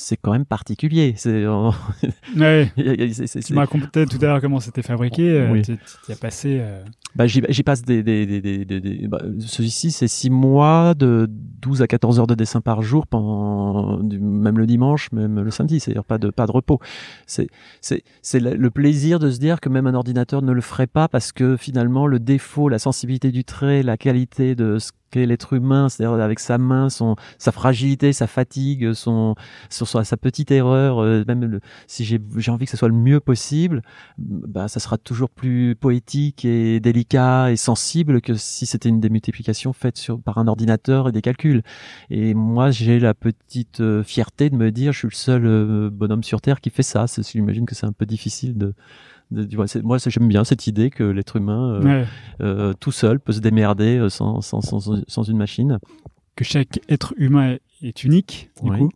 c'est quand même particulier. C'est, euh, Ouais. Tu m'as raconté tout à l'heure comment c'était fabriqué. euh, Oui. Tu tu y as passé. euh, Bah, j'y, passe des, des, bah, celui-ci, c'est six mois de 12 à 14 heures de dessin par jour pendant, même le dimanche, même le samedi. C'est-à-dire pas de, pas de repos. C'est, c'est, le plaisir de se dire que même un ordinateur ne le ferait pas parce que finalement, le défaut, la sensibilité du trait, la qualité de ce qu'est l'être humain, c'est-à-dire avec sa main, son, sa fragilité, sa fatigue, son, son, sa petite erreur, euh, même le- si j'ai envie que ce soit le mieux possible, bah, ça sera toujours plus poétique et délicat et sensible que si c'était une démultiplication faite sur, par un ordinateur et des calculs. Et moi, j'ai la petite euh, fierté de me dire, je suis le seul euh, bonhomme sur Terre qui fait ça. J'imagine que c'est un peu difficile de... moi, j'aime bien cette idée que l'être humain, euh, Ouais. euh, tout seul, peut se démerder euh, sans, sans, sans, sans une machine. Que chaque être humain est, unique, du coup.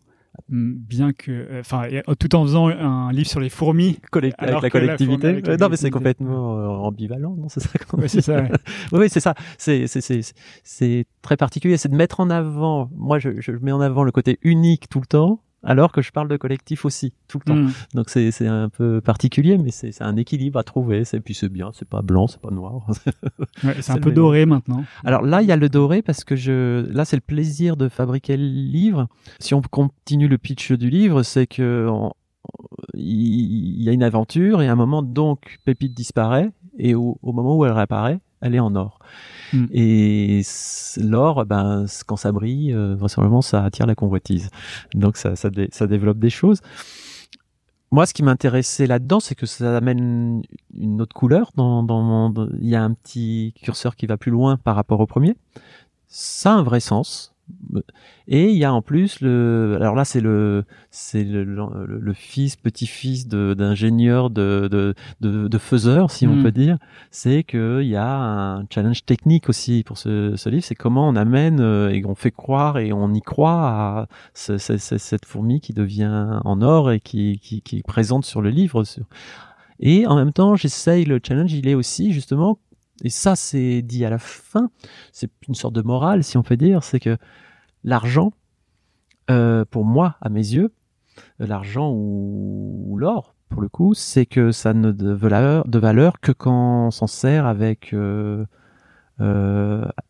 Mm, Bien que, enfin, tout en faisant un livre sur les fourmis. Collect- Alors avec la collectivité. avec la non, mais c'est complètement euh, ambivalent, non C'est ça c'est. Oui, c'est ça. C'est, très particulier. C'est de mettre en avant. Moi, je, je mets en avant le côté unique tout le temps, alors que je parle de collectif aussi tout le temps. Mm. Donc c'est, c'est un peu particulier, mais c'est, c'est un équilibre à trouver. C'est puis c'est bien. C'est pas blanc, c'est pas noir. Ouais, c'est un peu doré maintenant. Alors là, il y a le doré parce que je, là, c'est le plaisir de fabriquer le livre. Si on continue le pitch du livre, c'est que on- il il y a une aventure et à un moment, donc, Pépite disparaît et au, au moment où elle réapparaît, elle est en or. Mm. Et l'or, ben, quand ça brille, euh, vraisemblablement, ça attire la convoitise. Donc ça, ça, dé- ça développe des choses. Moi, ce qui m'intéressait là-dedans, c'est que ça amène une autre couleur. Dans, dans mon- il y a un petit curseur qui va plus loin par rapport au premier. Ça a un vrai sens. Et il y a en plus le, alors là c'est le, c'est le, le, le fils, petit-fils d'ingénieur, de, de, de, de faiseur, si on Mm. peut dire. C'est qu'il y a un challenge technique aussi pour ce, ce livre. C'est comment on amène euh, et on fait croire et on y croit à ce- ce- ce- cette fourmi qui devient en or et qui, qui, qui est présente sur le livre. Et en même temps, j'essaye le challenge. Il est aussi justement, et ça c'est dit à la fin, c'est une sorte de morale, si on peut dire, c'est que l'argent, euh, pour moi, à mes yeux, euh, l'argent ou, l'or, pour le coup, c'est que ça ne de valeur, de valeur que quand on s'en sert avec euh,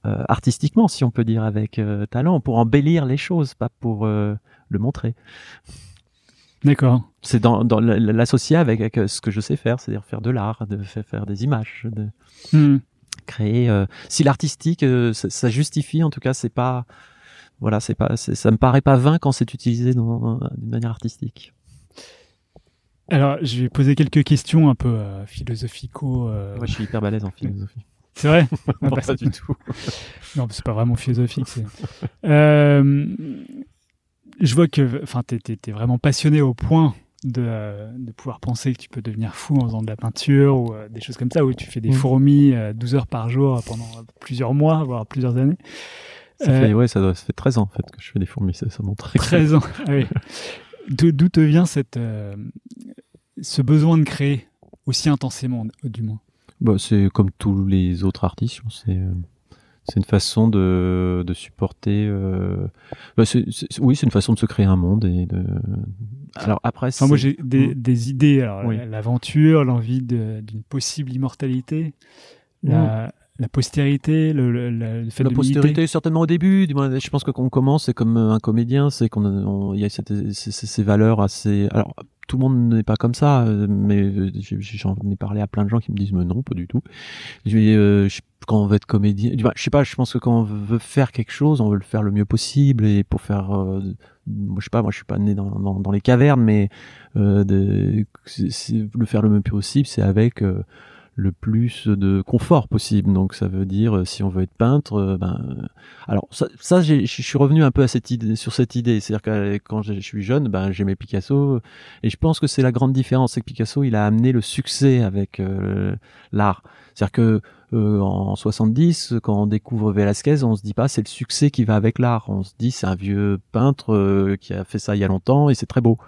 artistiquement, si on peut dire, avec talent, pour embellir les choses, pas pour le montrer. D'accord. C'est dans, l'associer avec, avec euh, ce que je sais faire, c'est-à-dire faire de l'art, de faire, des images, de Mm. créer. euh, si l'artistique, euh, ça, ça justifie, en tout cas, c'est pas, voilà, c'est pas, ça me paraît pas vain quand c'est utilisé d'une manière artistique. Alors, je vais poser quelques questions un peu euh, philosophico. Moi, je suis hyper balèze en philosophie. C'est vrai? Non, pas du tout. Non, c'est pas vraiment philosophique. Euh, je vois que, enfin, t'es- t'es vraiment passionné au point de, euh, de pouvoir penser que tu peux devenir fou en faisant de la peinture ou euh, des choses comme ça, où tu fais des Mm. fourmis euh, 12 heures par jour pendant plusieurs mois, voire plusieurs années. Ça Euh, fait, ouais, ça, doit, ça fait 13 ans en fait que je fais des fourmis, ça, ça montre. 13 ans. Ah oui. D'où, te vient cette, euh, ce besoin de créer aussi intensément, du moins? Bah, c'est comme tous les autres artistes, c'est euh, c'est une façon de, de supporter. euh, bah, c'est- c'est- oui, c'est une façon de se créer un monde et de. Alors après, Enfin, moi, j'ai des, Mm. des idées. Alors, Oui. L'aventure, l'envie d'une possible immortalité, la, la postérité, le, le, le fait La de postérité, militer. certainement au début. du moins, Je pense que quand on commence, c'est comme un comédien, c'est qu'on on- il y a cette- ces, ces- valeurs assez. Alors, tout le monde n'est pas comme ça, euh, mais j'ai- j'en ai parlé à plein de gens qui me disent mais non, pas du tout. Je dis, euh, je- quand on veut être comédien, du moins, je sais pas, je pense que quand on veut faire quelque chose, on veut le faire le mieux possible et pour faire. euh, je sais pas, moi, je suis pas né dans, dans, dans les cavernes, mais euh, de, c'est- c'est- le faire le mieux possible, c'est avec. Le plus de confort possible. Donc ça veut dire euh, si on veut être peintre, euh, ben alors ça, ça je suis revenu un peu à cette idée, sur cette idée. C'est-à-dire que euh, quand je suis jeune, ben j'aimais Picasso et je pense que c'est la grande différence, c'est que Picasso il a amené le succès avec l'art. C'est-à-dire que euh, en 70, quand on découvre Velasquez, on se dit pas c'est le succès qui va avec l'art. On se dit c'est un vieux peintre euh, qui a fait ça il y a longtemps et c'est très beau.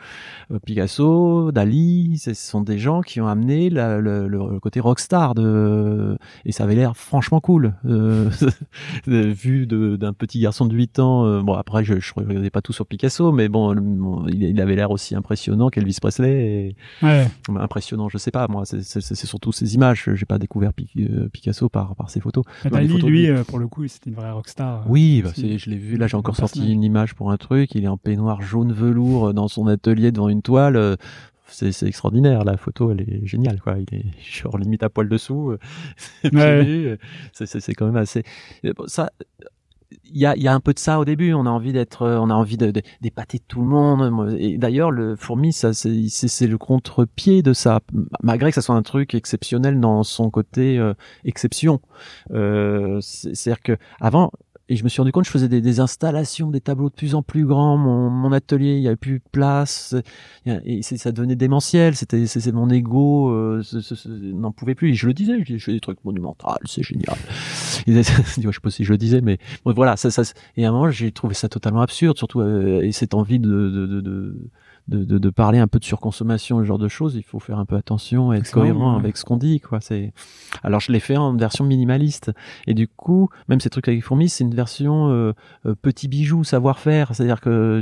Euh, Picasso, Dali, ce sont des gens qui ont amené la- le, le côté rockstar de et ça avait l'air franchement cool euh, vu d'un petit garçon de 8 ans. bon après je, je regardais pas tout sur Picasso, mais bon, il, il avait l'air aussi impressionnant qu'Elvis Presley. Et, Ouais. Impressionnant, je sais pas moi, c'est surtout ses images. J'ai pas découvert Pi- euh, Picasso par par ses photos. Dali, photos lui, lui. euh, pour le coup, c'était une vraie rockstar. Oui, bah, je l'ai vu. Là, j'ai encore sorti une image pour un truc. Il est en peignoir jaune velours euh, dans son atelier devant une toile. euh, C'est extraordinaire. La photo, elle est géniale. Quoi. Il est genre limite à poil dessous. euh, Ouais. euh, C'est quand même assez. euh, bon, Ça, il y a, y a un peu de ça au début. On a envie d'être, on a envie de, de- d'épater tout le monde. Et d'ailleurs, le fourmi, ça, c'est, le contre-pied de ça. Malgré que ça soit un truc exceptionnel dans son côté euh, exception. Euh, c'est, c'est-à-dire que avant. Et je me suis rendu compte, je faisais des, des installations, des tableaux de plus en plus grands. Mon, mon atelier, il y avait plus de place. Et ça devenait démentiel. C'était, mon ego euh, n'en pouvait plus. Et je le disais, je, fais des trucs monumentaux, c'est génial. Disait- je sais pas si je le disais, mais bon, voilà. Ça, ça, et à un moment, j'ai trouvé ça totalement absurde, surtout euh, et cette envie de de, de, de de, de, de parler un peu de surconsommation, ce genre de choses, il faut faire un peu attention et être cohérent ouais. avec ce qu'on dit, quoi. C'est alors je l'ai fait en version minimaliste et du coup, même ces trucs avec fourmis, c'est une version euh, euh, petit bijou, savoir-faire. C'est-à-dire que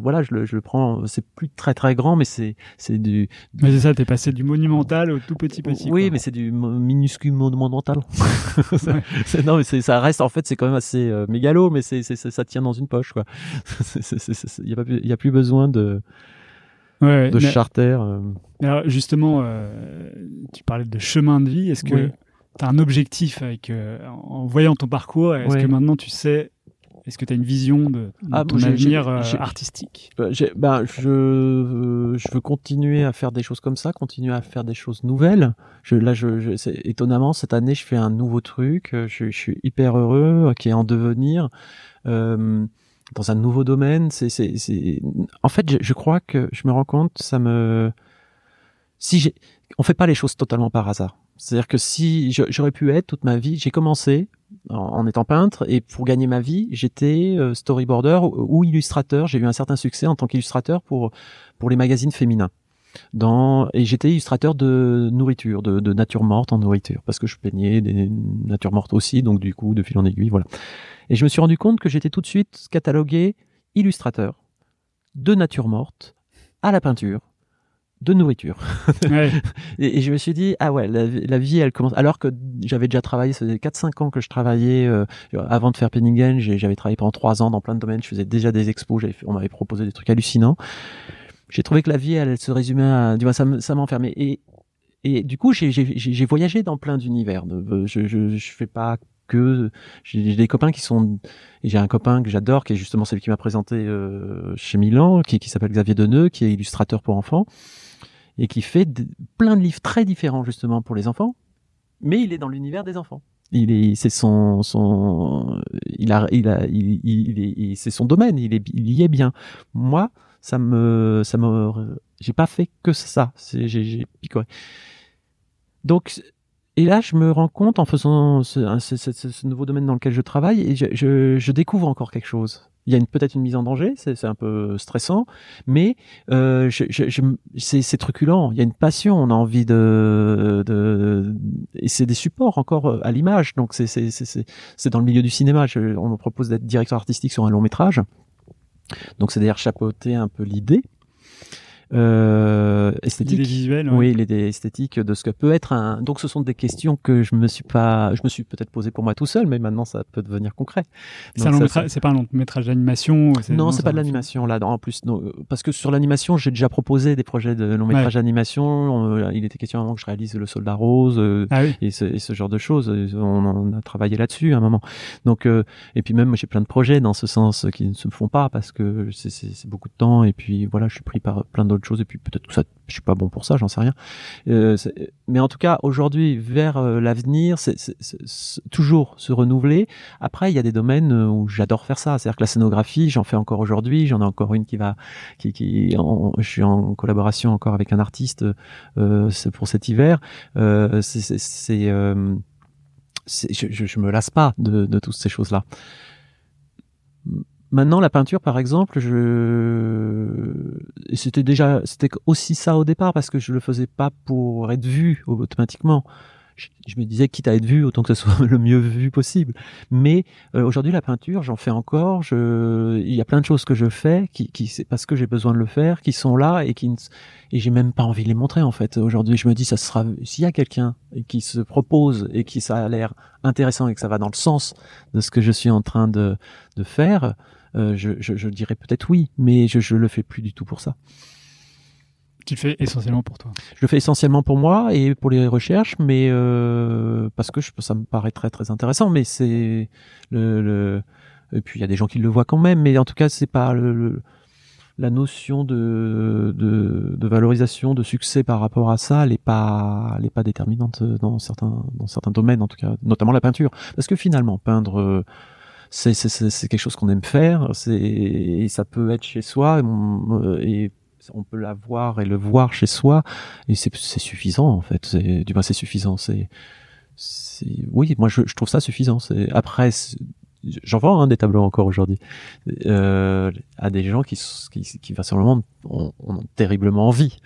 voilà, je le, je le prends, c'est plus très très grand, mais c'est c'est du Mais c'est ça, t'es passé du monumental au tout petit petit. oui, quoi. mais c'est du minuscule monumental. Ouais. non, mais ça reste en fait, c'est quand même assez euh, mégalo, mais c'est ça tient dans une poche, quoi. Il y a pas plus- y a plus besoin de Ouais, ouais. de Mais- charter. alors, justement, euh, tu parlais de chemin de vie. Est-ce que Oui. As un objectif avec, euh, en voyant ton parcours Est-ce Ouais. que maintenant tu sais Est-ce que tu as une vision de, de Ah, ton avenir euh, artistique? J'ai- ben, je, euh, je veux continuer à faire des choses comme ça, continuer à faire des choses nouvelles. Je, là, je, je, c'est- étonnamment, cette année, je fais un nouveau truc. euh, Je, je suis hyper heureux, euh, qui est en devenir. Euh, dans un nouveau domaine, c'est, c'est, c'est... en fait, je, je crois que je me rends compte, ça me, si j'ai, on fait pas les choses totalement par hasard. C'est-à-dire que si j'aurais pu être toute ma vie, j'ai commencé en, étant peintre et pour gagner ma vie, j'étais euh, storyboarder ou, illustrateur. J'ai eu un certain succès en tant qu'illustrateur pour pour les magazines féminins. Et j'étais illustrateur de nourriture, de, de nature morte en nourriture, parce que je peignais des natures mortes aussi, donc du coup, de fil en aiguille, voilà. Et je me suis rendu compte que j'étais tout de suite catalogué illustrateur de nature morte à la peinture de nourriture. Ouais. Et, et je me suis dit, ah ouais, la, vie- la vie, elle commence. Alors que j'avais déjà travaillé, ça faisait 4-5 ans que je travaillais, euh, avant de faire Penningen, j'avais travaillé pendant 3 ans dans plein de domaines, je faisais déjà des expos, fait- on m'avait proposé des trucs hallucinants. J'ai trouvé que la vie, elle, elle se résumait à. Du moins, ça me- ça m'enfermait. Et, et du coup, j'ai- voyagé dans plein d'univers. De- Je, je, je fais pas que. J'ai des copains qui sont. J'ai un copain que j'adore, qui est justement celui qui m'a présenté euh, chez Milan, qui, qui s'appelle Xavier Deneux, qui est illustrateur pour enfants et qui fait plein de livres très différents justement pour les enfants, mais il est dans l'univers des enfants. Il est, c'est son, son, il a, il a, il, il, il est- il- c'est son domaine. Il est, il y est bien. Moi, ça me, ça me, j'ai pas fait que ça. J'ai picoré. Donc, et là, je me rends compte en faisant ce, ce, ce- ce- nouveau domaine dans lequel je travaille, et je, je, je découvre encore quelque chose. Il y a peut-être une mise en danger, c'est, un peu stressant, mais euh, je, je, c'est, truculent. Il y a une passion, on a envie de, de et c'est des supports encore euh, à l'image. Donc c'est, dans le milieu du cinéma. On me propose d'être directeur artistique sur un long métrage. Donc c'est d'ailleurs chapeauter un peu l'idée. Euh, esthétique. L'idée visuelle, ouais. Oui, l'idée esthétique de ce que peut être un. Donc, ce sont des questions que je me suis pas, je me suis peut-être posé pour moi tout seul, mais maintenant ça peut devenir concret. C'est c'est pas un long métrage d'animation. non, c'est pas de l'animation là. En plus, non, euh, parce que sur l'animation, j'ai déjà proposé des projets de long métrage d'animation. On- Il était question moment que je réalise le Soldat Rose euh, Ah oui. et, ce, et ce genre de choses. Euh, On, en a travaillé là-dessus à un moment. Donc, euh, et puis même, j'ai plein de projets dans ce sens qui ne se font pas parce que c'est beaucoup de temps. Et puis voilà, je suis pris par plein d'autres choses. Et puis peut-être que ça, je suis pas bon pour ça, j'en sais rien. Euh, mais en tout cas, aujourd'hui, vers euh, l'avenir, c'est toujours se renouveler. Après, il y a des domaines euh, où j'adore faire ça. C'est-à-dire que la scénographie, j'en fais encore aujourd'hui. J'en ai encore une qui va, qui, qui, je suis en collaboration encore avec un artiste euh, pour cet hiver. Euh, c'est, je, je, je me lasse pas de, de toutes ces choses-là. Maintenant, la peinture, par exemple, je, c'était déjà, c'était aussi ça au départ parce que je le faisais pas pour être vu automatiquement. Je, je me disais quitte à être vu, autant que ce soit le mieux vu possible. Mais euh, aujourd'hui, la peinture, j'en fais encore. Je, il y a plein de choses que je fais qui, qui c'est parce que j'ai besoin de le faire, qui sont là et qui, ne- et j'ai même pas envie de les montrer en fait. Aujourd'hui, je me dis, ça sera, s'il y a quelqu'un qui se propose et qui ça a l'air intéressant et que ça va dans le sens de ce que je suis en train de, de faire, euh, je, je, je dirais peut-être oui, mais je, je le fais plus du tout pour ça. Tu le fais essentiellement pour toi. Je le fais essentiellement pour moi et pour les recherches, mais euh, parce que je, ça me paraît très très intéressant. Mais c'est le, le Et puis il y a des gens qui le voient quand même, mais en tout cas c'est pas le, le- la notion de, de, de valorisation, de succès par rapport à ça, elle est pas, elle est pas déterminante dans certains, dans certains domaines, en tout cas, notamment la peinture, parce que finalement peindre, euh, c'est c'est c'est quelque chose qu'on aime faire, c'est et ça peut être chez soi et on, euh, peut l'avoir et le voir chez soi et c'est c'est suffisant en fait, du moins c'est suffisant, c'est oui, moi je, je trouve ça suffisant. C'est après J'en vends hein, des tableaux encore aujourd'hui euh, à des gens qui, s- qui, qui vraisemblablement ont, ont terriblement envie.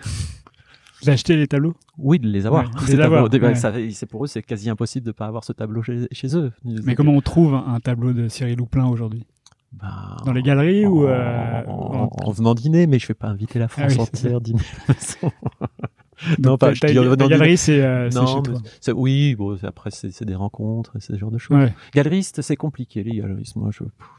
D'acheter les tableaux Oui, de les avoir. Ouais, les avoir, tableaux. Ça- pour eux, c'est quasi impossible de pas avoir ce tableau chez, chez eux. Mais comment on trouve un, tableau de Cyril Houplin aujourd'hui? Bah, Dans les galeries en, ou euh, en, en venant dîner, mais je vais pas inviter la France Ah oui, entière dîner non, pas. Je ta- dis, ta venant dîner. galerie, c'est euh, c'est oui, bon, après c'est des rencontres et c'est ce genre de choses. Ouais. Galeriste, c'est compliqué les galeristes. Moi,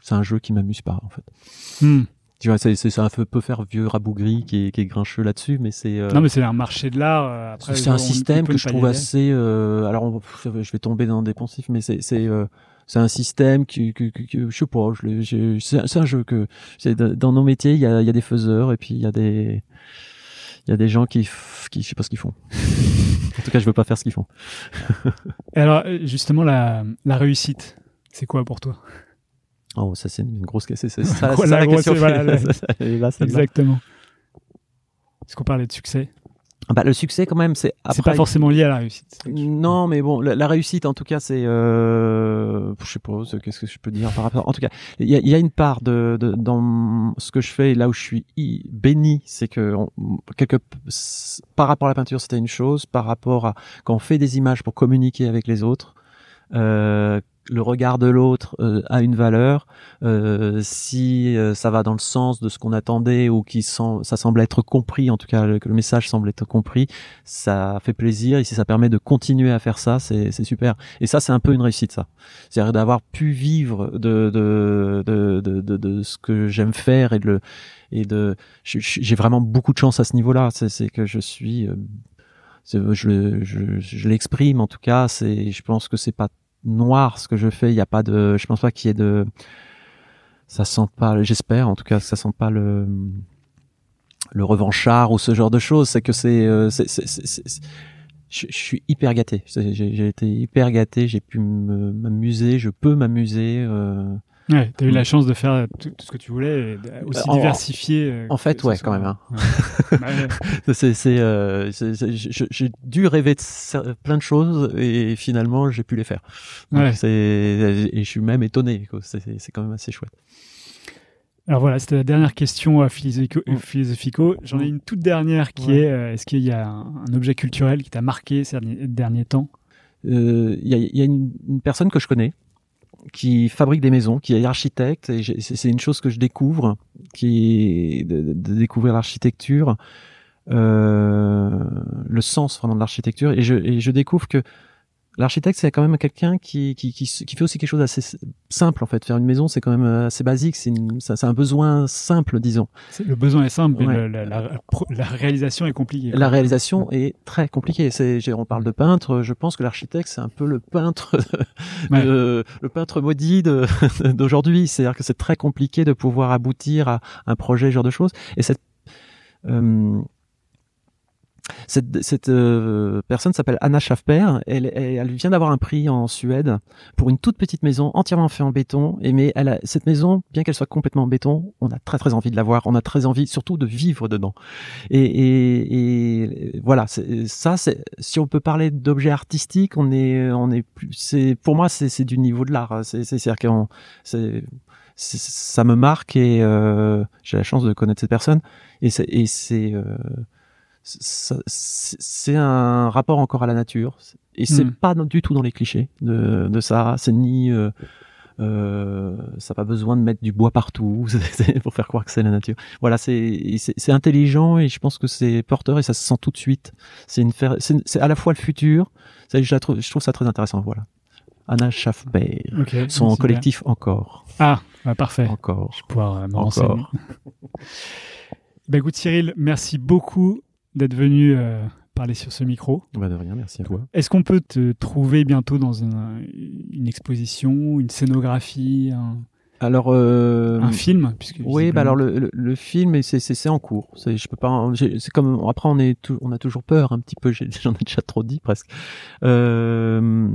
c'est un jeu qui m'amuse pas en fait. Hmm. Tu vois, c'est, c'est, ça peut faire vieux rabougri qui est, qui est grincheux là-dessus, mais c'est. euh, Non, mais c'est un marché de l'art. euh, après, c'est un on- système que je trouve assez. euh, alors, on- je vais tomber dans des poncifs, mais c'est, c'est, euh, c'est un système qui, que, que, que- je sais pas. Je, j'ai- c'est, c'est un jeu que c'est dans nos métiers, il y a, il y a des faiseurs et puis il y a des, il y a des gens qui, qui, je sais pas ce qu'ils font. en tout cas, je veux pas faire ce qu'ils font. Et alors, euh, justement, la, la réussite, c'est quoi pour toi? Oh, ça c'est une grosse question. C'est, ça, ça la gros, question. c'est- voilà, là, celle-là. Exactement. Est-ce qu'on parlait de succès? Bah, le succès quand même, c'est C'est après. pas forcément lié à la réussite. Non, mais bon, la, la réussite, en tout cas, c'est, euh, je sais pas, qu'est-ce que je peux dire par rapport. En tout cas, il y a, y a une part de, de dans ce que je fais, là où je suis béni, c'est que on- quelque par rapport à la peinture, c'était une chose, par rapport à quand on fait des images pour communiquer avec les autres. Euh, le regard de l'autre euh, a une valeur. Euh, si euh, ça va dans le sens de ce qu'on attendait ou qui sent, ça semble être compris, en tout cas le, le message semble être compris, ça fait plaisir et si ça permet de continuer à faire ça, c'est super. Et ça, c'est un peu une réussite, ça. C'est-à-dire d'avoir pu vivre de de, de, de, de, ce que j'aime faire et de et de je- je- j'ai vraiment beaucoup de chance à ce niveau-là. C'est que je suis euh, c'est- je, je, je l'exprime en tout cas. C'est je pense que c'est pas noir ce que je fais. Il y a pas de je pense pas qu'il y ait de ça sent pas. J'espère en tout cas ça sent pas le le revanchard ou ce genre de choses. C'est que c'est euh, je, je suis hyper gâté. J'ai été hyper gâté. J'ai pu m'amuser. Je peux m'amuser. euh, Ouais, t'as eu la chance de faire tout, tout ce que tu voulais, et de- aussi En- diversifié. euh, en que fait, ouais, quand même, hein. Ouais. C'est, c'est, euh, j'ai dû rêver de plein de choses et finalement j'ai pu les faire. Donc Ouais. c'est, et je suis même étonné. quoi. C'est, c'est quand même assez chouette. Alors voilà, c'était la dernière question euh, philosophico. Mm. philosophico. J'en ai une toute dernière qui Ouais. est euh, est-ce qu'il y a un, un objet culturel qui t'a marqué ces derniers, derniers temps? Euh, Il y, a, il y a une, une personne que je connais qui fabrique des maisons, qui est architecte et c'est, une chose que je découvre, qui de- de découvrir l'architecture, euh, le sens vraiment de l'architecture. Et je, et je découvre que L'architecte, c'est quand même quelqu'un qui, qui, qui, qui fait aussi quelque chose d'assez simple en fait. Faire une maison, c'est quand même euh, assez basique. C'est un besoin simple, disons. Le besoin est simple, mais Ouais. le- la, la- pro- la réalisation est compliquée. La réalisation est très compliquée. On parle de peintre. Je pense que l'architecte, c'est un peu le peintre, Ouais. de- le peintre maudit d'aujourd'hui. C'est-à-dire que c'est très compliqué de pouvoir aboutir à un projet, ce genre de choses. Et cette euh, cette, cette euh, personne s'appelle Anna Schaffper. Elle, elle, vient d'avoir un prix en Suède pour une toute petite maison entièrement faite en béton. Et mais elle a, cette maison, bien qu'elle soit complètement en béton, on a très très envie de la voir. On a très envie, surtout, de vivre dedans. Et, et, et voilà, ça, si on peut parler d'objets artistiques, on est, on est plus. C'est pour moi, c'est du niveau de l'art. C'est c'est c'est-à-dire qu'on, c'est ça me marque et euh, j'ai la chance de connaître cette personne et c'est et c'est un rapport encore à la nature. Et c'est Mm. pas du tout dans les clichés de, de ça. C'est ni euh, euh, ça n'a pas besoin de mettre du bois partout. Pour faire croire que c'est la nature. Voilà c'est intelligent et je pense que c'est porteur et ça se sent tout de suite. C'est à la fois le futur. Je, la trouve, je trouve ça très intéressant. Voilà. Anna Schaffber Ok, son collectif encore. Ah, bah, parfait. encore. Je vais pouvoir euh, me renseigner. bah, écoute, Cyril, merci beaucoup d'être venu euh, parler sur ce micro. bah de rien merci à toi Est-ce qu'on peut te trouver bientôt dans un- une exposition, une scénographie un- Alors, euh, un film puisque oui, bah alors le, le, le film, c'est c'est en cours. C'est je peux pas. C'est comme après on est tout, on a toujours peur un petit peu. J'en ai, déjà trop dit presque. Euh,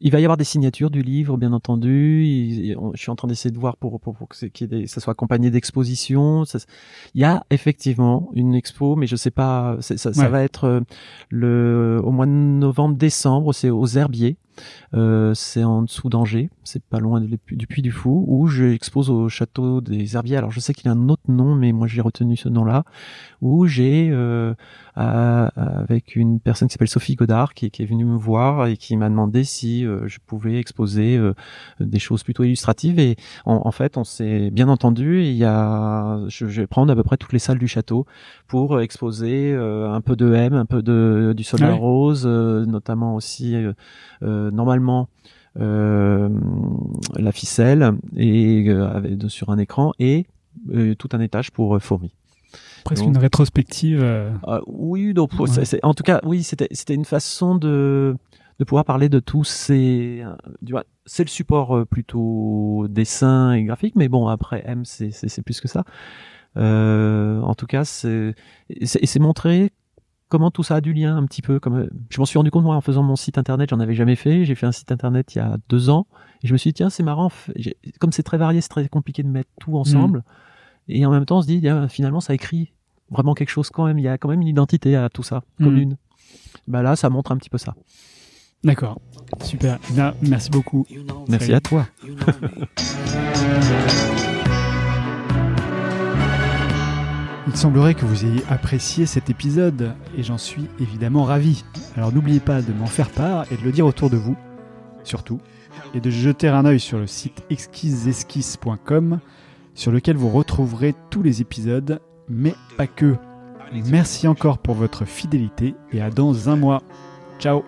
il va y avoir des signatures du livre, bien entendu. je suis en train d'essayer de voir pour, pour, pour que, ça soit accompagné d'expositions. Il y a effectivement une expo, mais je sais pas. Ça, ça va être euh, le au mois de novembre-décembre. C'est aux Herbiers. Euh, c'est en dessous d'Angers, c'est pas loin du Puy du Fou, où j'expose au château des Herbiers. Alors je sais qu'il a un autre nom, mais moi j'ai retenu ce nom-là, où j'ai euh, avec une personne qui s'appelle Sophie Godard qui, qui, est venue me voir et qui m'a demandé si euh, je pouvais exposer euh, des choses plutôt illustratives. Et en, en fait, on s'est bien entendu. Il y a, je, je, vais prendre à peu près toutes les salles du château pour exposer un peu de M, un peu de du soleil rose, notamment aussi normalement euh, la ficelle et euh, sur un écran et euh, tout un étage pour fourmis. Presque une rétrospective. oui, donc en tout cas, oui, c'était c'était une façon de de pouvoir parler de tous ces. C'est le support plutôt dessin et graphique, mais bon après M c'est plus que ça. en tout cas, c'est c'est montrer comment tout ça a du lien un petit peu. Comme euh, je m'en suis rendu compte moi en faisant mon site internet, j'en avais jamais fait. J'ai fait un site internet il y a deux ans et je me suis dit tiens c'est marrant. Comme c'est très varié, c'est très compliqué de mettre tout ensemble. Mm. Et en même temps on se dit finalement ça écrit vraiment quelque chose quand même. Il y a quand même une identité à tout ça mm. commune. Bah là ça montre un petit peu ça. D'accord, super. merci beaucoup. Merci à toi. Il semblerait que vous ayez apprécié cet épisode et j'en suis évidemment ravi. Alors n'oubliez pas de m'en faire part et de le dire autour de vous, surtout, et de jeter un œil sur le site exquisesquisses.com sur lequel vous retrouverez tous les épisodes, mais pas que. Merci encore pour votre fidélité et à dans un mois. Ciao.